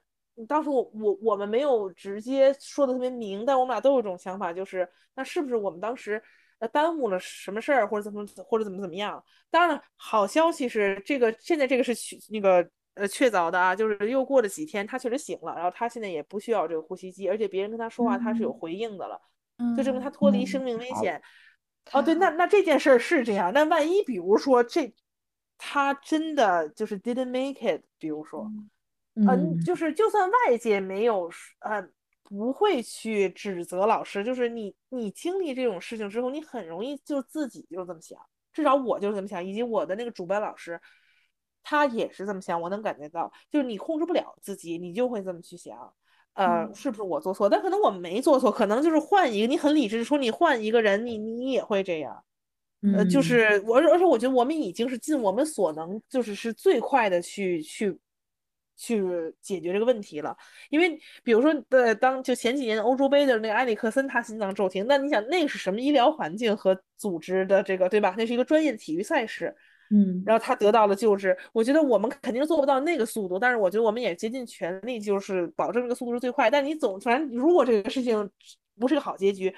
当时我我我们没有直接说的特别明，但我们俩都有一种想法，就是那是不是我们当时呃耽误了什么事儿，或者怎么或者怎么怎么样？当然，好消息是这个现在这个是确那个呃确凿的啊，就是又过了几天，他确实醒了，然后他现在也不需要这个呼吸机，而且别人跟他说话他是有回应的了。就证明他脱离生命危险。哦，对，那那这件事儿是这样。那万一比如说这他真的就是 didn't make it，比如说，嗯，就是就算外界没有呃不会去指责老师，就是你你经历这种事情之后，你很容易就自己就这么想。至少我就是这么想，以及我的那个主班老师，他也是这么想。我能感觉到，就是你控制不了自己，你就会这么去想。呃，是不是我做错？但可能我没做错，可能就是换一个。你很理智说，你换一个人，你你也会这样。呃，就是我，而且我觉得我们已经是尽我们所能，就是是最快的去去去解决这个问题了。因为比如说，呃，当就前几年欧洲杯的那个埃里克森他心脏骤停，那你想那个是什么医疗环境和组织的这个对吧？那是一个专业的体育赛事。嗯，然后他得到了救治，我觉得我们肯定做不到那个速度，但是我觉得我们也竭尽全力，就是保证这个速度是最快。但你总反正如果这个事情不是个好结局，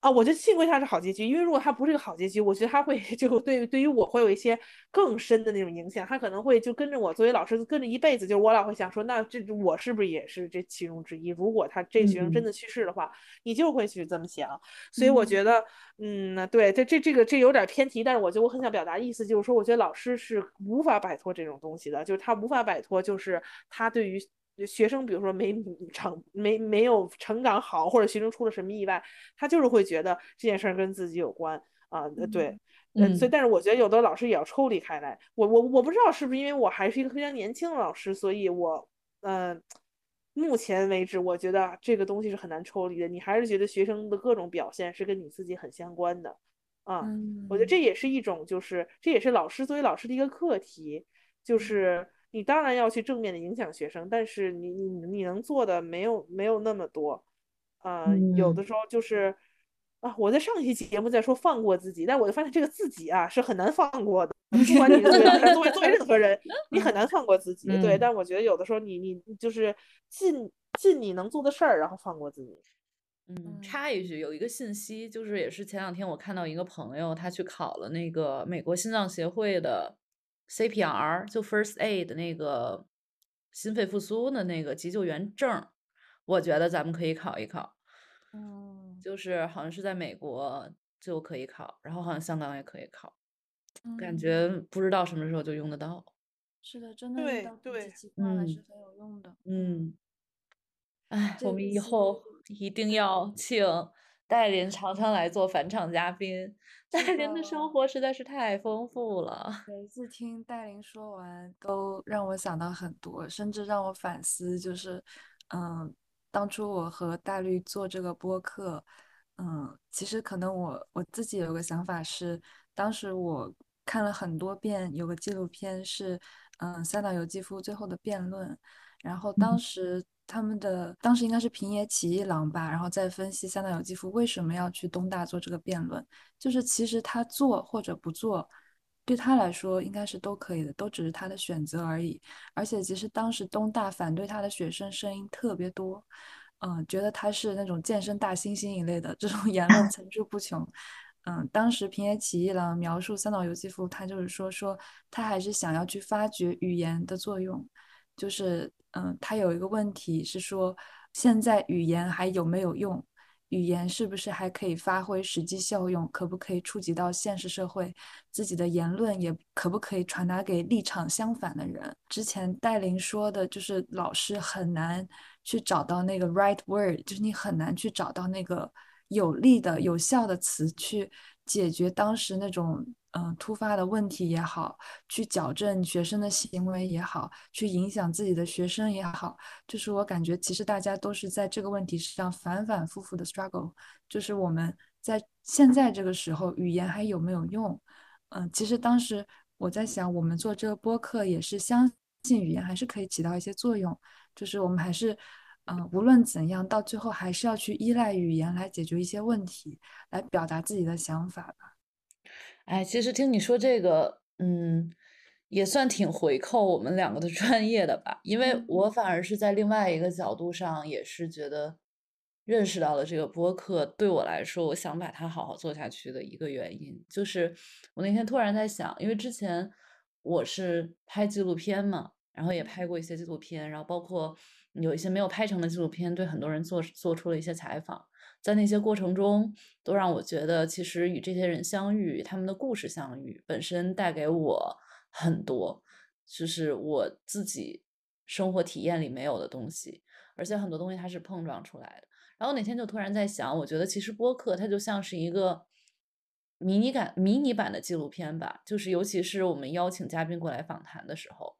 啊，我觉得幸亏它是好结局，因为如果它不是个好结局，我觉得它会 *laughs* 就对对于我会有一些更深的那种影响，它可能会就跟着我作为老师跟着一辈子，就是我老会想说，那这我是不是也是这其中之一？如果他这学生真的去世的话，你就会去这么想。所以我觉得，嗯，对，这这这个这有点偏题，但是我觉得我很想表达意思，就是说，我觉得老师是无法摆脱这种东西的，就是他无法摆脱，就是他对于。学生比如说没成没没有成长好，或者学生出了什么意外，他就是会觉得这件事儿跟自己有关啊、呃，对，嗯，所以但是我觉得有的老师也要抽离开来。我我我不知道是不是因为我还是一个非常年轻的老师，所以我嗯、呃，目前为止我觉得这个东西是很难抽离的。你还是觉得学生的各种表现是跟你自己很相关的啊、嗯我觉得这也是一种就是这也是老师作为老师的一个课题，就是。你当然要去正面的影响学生，但是你你你能做的没有没有那么多，呃，嗯有的时候就是啊，我在上一期节目在说放过自己，但我就发现这个自己啊是很难放过的，不管你是作为作为作为任何人，你很难放过自己。对，嗯但我觉得有的时候你你就是尽尽你能做的事儿，然后放过自己。嗯，插一句，有一个信息，就是也是前两天我看到一个朋友，他去考了那个美国心脏协会的 CPR，就 First Aid 那个心肺复苏的那个急救员证，我觉得咱们可以考一考。嗯，就是好像是在美国就可以考，然后好像香港也可以考，感觉不知道什么时候就用得到。是的，真的对对急情况还是很有用的。嗯，哎，我们以后一定要请戴琳常常来做返场嘉宾。戴琳的的生活实在是太丰富了。*laughs* 每次听戴琳说完，都让我想到很多，甚至让我反思，就是，嗯，当初我和大绿做这个播客，嗯，其实可能我我自己有个想法是，当时我看了很多遍，有个纪录片是，嗯，三岛由纪夫最后的辩论，然后当时他们的当时应该是平野启一郎吧，然后再分析三岛由纪夫为什么要去东大做这个辩论，就是其实他做或者不做。对他来说应该是都可以的，都只是他的选择而已。而且其实当时东大反对他的学生声音特别多，嗯、觉得他是那种健身大猩猩一类的，这种 *laughs* 言论层出不穷。嗯，当时平野启一郎描述三岛由纪夫，他就是说说他还是想要去发掘语言的作用，就是嗯，他有一个问题是说，现在语言还有没有用？语言是不是还可以发挥实际效用？可不可以触及到现实社会？自己的言论也可不可以传达给立场相反的人？之前戴琳说的，就是老师很难去找到那个 right word，就是你很难去找到那个有力的、有效的词去解决当时那种嗯、突发的问题也好，去矫正学生的行为也好，去影响自己的学生也好，就是我感觉其实大家都是在这个问题上反反复复的 struggle，就是我们在现在这个时候语言还有没有用？嗯，其实当时我在想，我们做这个播客也是相信语言还是可以起到一些作用，就是我们还是，嗯、无论怎样，到最后还是要去依赖语言来解决一些问题，来表达自己的想法吧。哎，其实听你说这个，嗯，也算挺回扣我们两个的 *laughs* 专业的吧，因为我反而是在另外一个角度上，也是觉得认识到了这个播客对我来说，我想把它好好做下去的一个原因，就是我那天突然在想，因为之前我是拍纪录片嘛，然后也拍过一些纪录片，然后包括有一些没有拍成的纪录片，对很多人做做出了一些采访。在那些过程中，都让我觉得，其实与这些人相遇，他们的故事相遇，本身带给我很多，就是我自己生活体验里没有的东西，而且很多东西它是碰撞出来的。然后哪天就突然在想，我觉得其实播客它就像是一个迷你感、迷你版的纪录片吧，就是尤其是我们邀请嘉宾过来访谈的时候，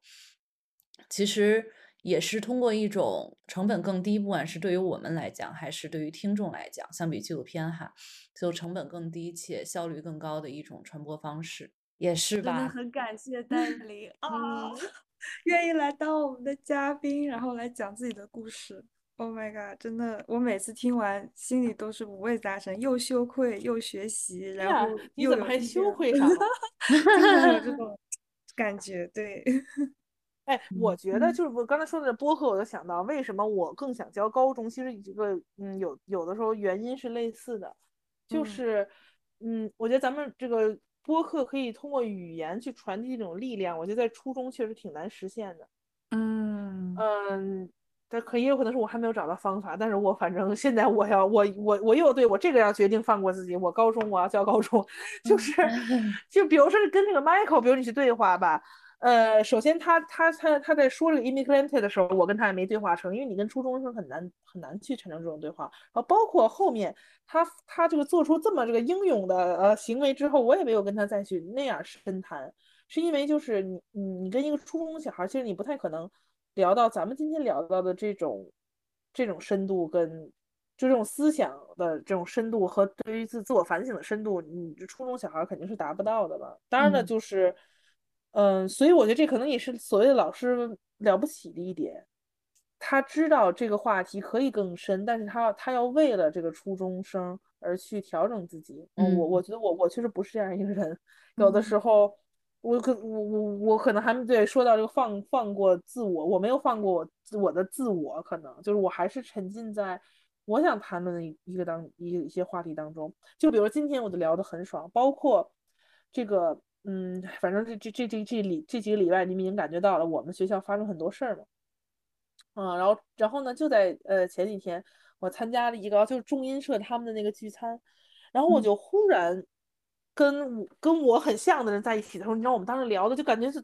其实也是通过一种成本更低，不管是对于我们来讲，还是对于听众来讲，相比纪录片哈，就成本更低且效率更高的一种传播方式，也是真的吧？很感谢 *laughs* 戴琳啊嗯，*laughs* 愿意来当我们的嘉宾，然后来讲自己的故事。Oh my god！真的，我每次听完心里都是五味杂陈，又羞愧又学习，然呀后你怎么还羞愧上 *laughs* 了？就是有这种感觉，对。哎，我觉得嗯就是我刚才说的播客，我就想到为什么我更想教高中。其实这个，嗯，有有的时候原因是类似的，就嗯是，嗯，我觉得咱们这个播客可以通过语言去传递一种力量，我觉得在初中确实挺难实现的。嗯嗯，但可也有可能是我还没有找到方法，但是我反正现在我要我我我又对我这个要决定放过自己，我高中我要教高中，*laughs* 就是 *laughs* 就比如说跟那个 Michael，比如你去对话吧，呃，首先他他他他在说这个 immigrant 的时候，我跟他也没对话成，因为你跟初中生很难很难去产生这种对话，然后包括后面他他这个做出这么这个英勇的呃行为之后，我也没有跟他再去那样深谈。是因为就是你你你跟一个初中小孩，其实你不太可能聊到咱们今天聊到的这种这种深度跟就这种思想的这种深度和对于自自我反省的深度，你这初中小孩肯定是达不到的吧？当然了，嗯就是嗯，所以我觉得这可能也是所谓的老师了不起的一点。他知道这个话题可以更深，但是他他要为了这个初中生而去调整自己。嗯，我我觉得我我确实不是这样一个人，*laughs* 有的时嗯候我可我我我可能还没对说到这个放放过自我，我没有放过我自我的自我，可能就是我还是沉浸在我想谈论的一一个当一一些话题当中，就比如今天我就聊得很爽，包括这个，嗯，反正这这这这这礼这几个礼拜，你们已经感觉到了，我们学校发生很多事儿嘛，啊，然后然后呢，就在呃前几天，我参加了一个就是中音社他们的那个聚餐，然后我就忽然跟跟我很像的人在一起的时候，你知道我们当时聊的就感觉是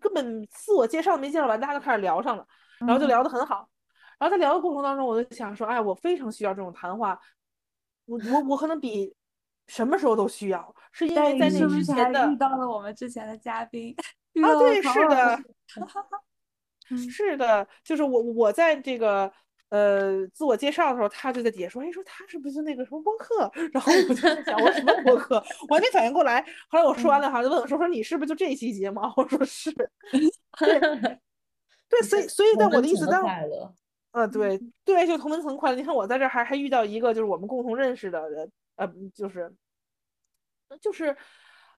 根本自我介绍没介绍完，大家就开始聊上了，然后就聊得很好。然后在聊的过程当中，我就想说，哎，我非常需要这种谈话，我我我可能比什么时候都需要，是因为在那之前的遇到了我们之前的嘉宾啊，对，是的，*laughs* 嗯是的，就是我我在这个呃自我介绍的时候，他就在底下说，哎，说他是不是那个什么播客？然后我就在想，我什么播客？*laughs* 我还没反应过来。后来我说完了，好像就问我说，说你是不是就这一期节目？我说是，*laughs* 对，对，所以所以在我的意思当。快乐。呃，对对，就同门层快乐。你看我在这儿还还遇到一个就是我们共同认识的人，呃，就是就是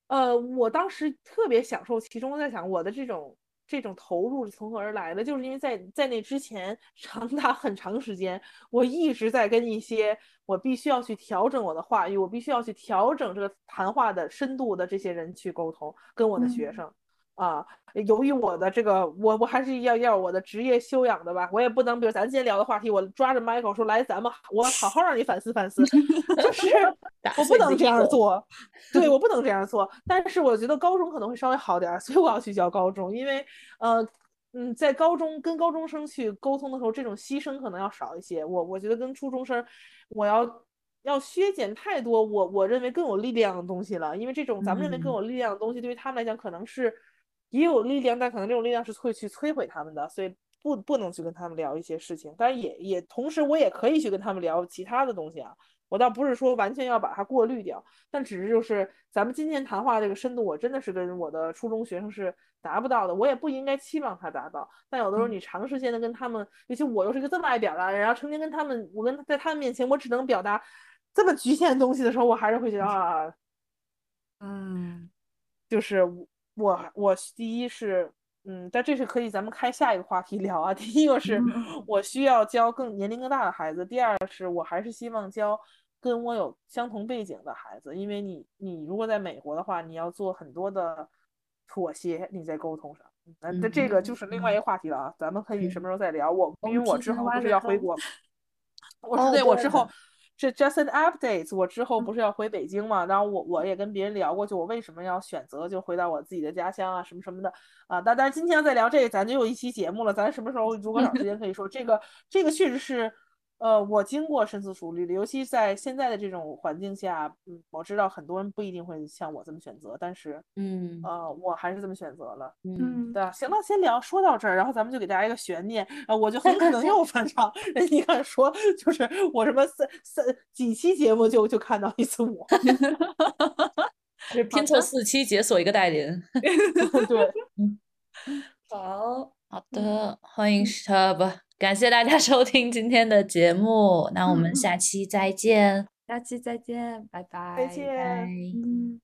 呃，我当时特别享受其中，在想我的这种这种投入是从何而来的，就是因为在在那之前长达很长时间，我一直在跟一些我必须要去调整我的话语，我必须要去调整这个谈话的深度的这些人去沟通，跟我的学生。啊，由于我的这个，我我还是要要我的职业修养的吧，我也不能，比如咱今天聊的话题，我抓着 Michael 说，来，咱们我好好让你反思反思，*laughs* 就是我不能这样做，*laughs* 对我不能这样做。但是我觉得高中可能会稍微好点，所以我要去教高中，因为呃嗯，在高中跟高中生去沟通的时候，这种牺牲可能要少一些。我我觉得跟初中生，我要要削减太多我我认为更有力量的东西了，因为这种咱们认为更有力量的东西，对于他们来讲可能是。也有力量，但可能这种力量是会去摧毁他们的，所以不不能去跟他们聊一些事情。当然也也同时，我也可以去跟他们聊其他的东西啊。我倒不是说完全要把它过滤掉，但只是就是咱们今天谈话这个深度，我真的是跟我的初中学生是达不到的，我也不应该期望他达到。但有的时候你长时间的跟他们，尤其我又是一个这么爱表达的人，然后成天跟他们，我跟在他们面前我只能表达这么局限的东西的时候，我还是会觉得啊，嗯，就是。我我第一是，嗯，但这是可以咱们开下一个话题聊啊。第一个是我需要教更年龄更大的孩子，第二是我还是希望教跟我有相同背景的孩子，因为你你如果在美国的话，你要做很多的妥协，你在沟通上，那这这个就是另外一个话题了啊。咱们可以什么时候再聊？我因为我之后不是要回国，*laughs* 我是对我之后。是 just an update。我之后不是要回北京嘛？然后我我也跟别人聊过，就我为什么要选择就回到我自己的家乡啊，什么什么的啊。但但是今天要再聊这个，咱就有一期节目了。咱什么时候如果 *laughs* 找时间可以说这个？这个确实是，呃，我经过深思熟虑的，尤其在现在的这种环境下，嗯，我知道很多人不一定会像我这么选择，但是，嗯，呃，我还是这么选择了。嗯，对，行了，先聊说到这儿，然后咱们就给大家一个悬念啊，我就很 *laughs* 可能又翻唱。人一看说，就是我什么三三几期节目就就看到一次我，*laughs* 是拼凑四期解锁一个代林。*laughs* 对，好。好的，欢迎呃不，感谢大家 *laughs* 收听今天的节目，那我们下期再见，下期再见，拜拜，再见。嗯。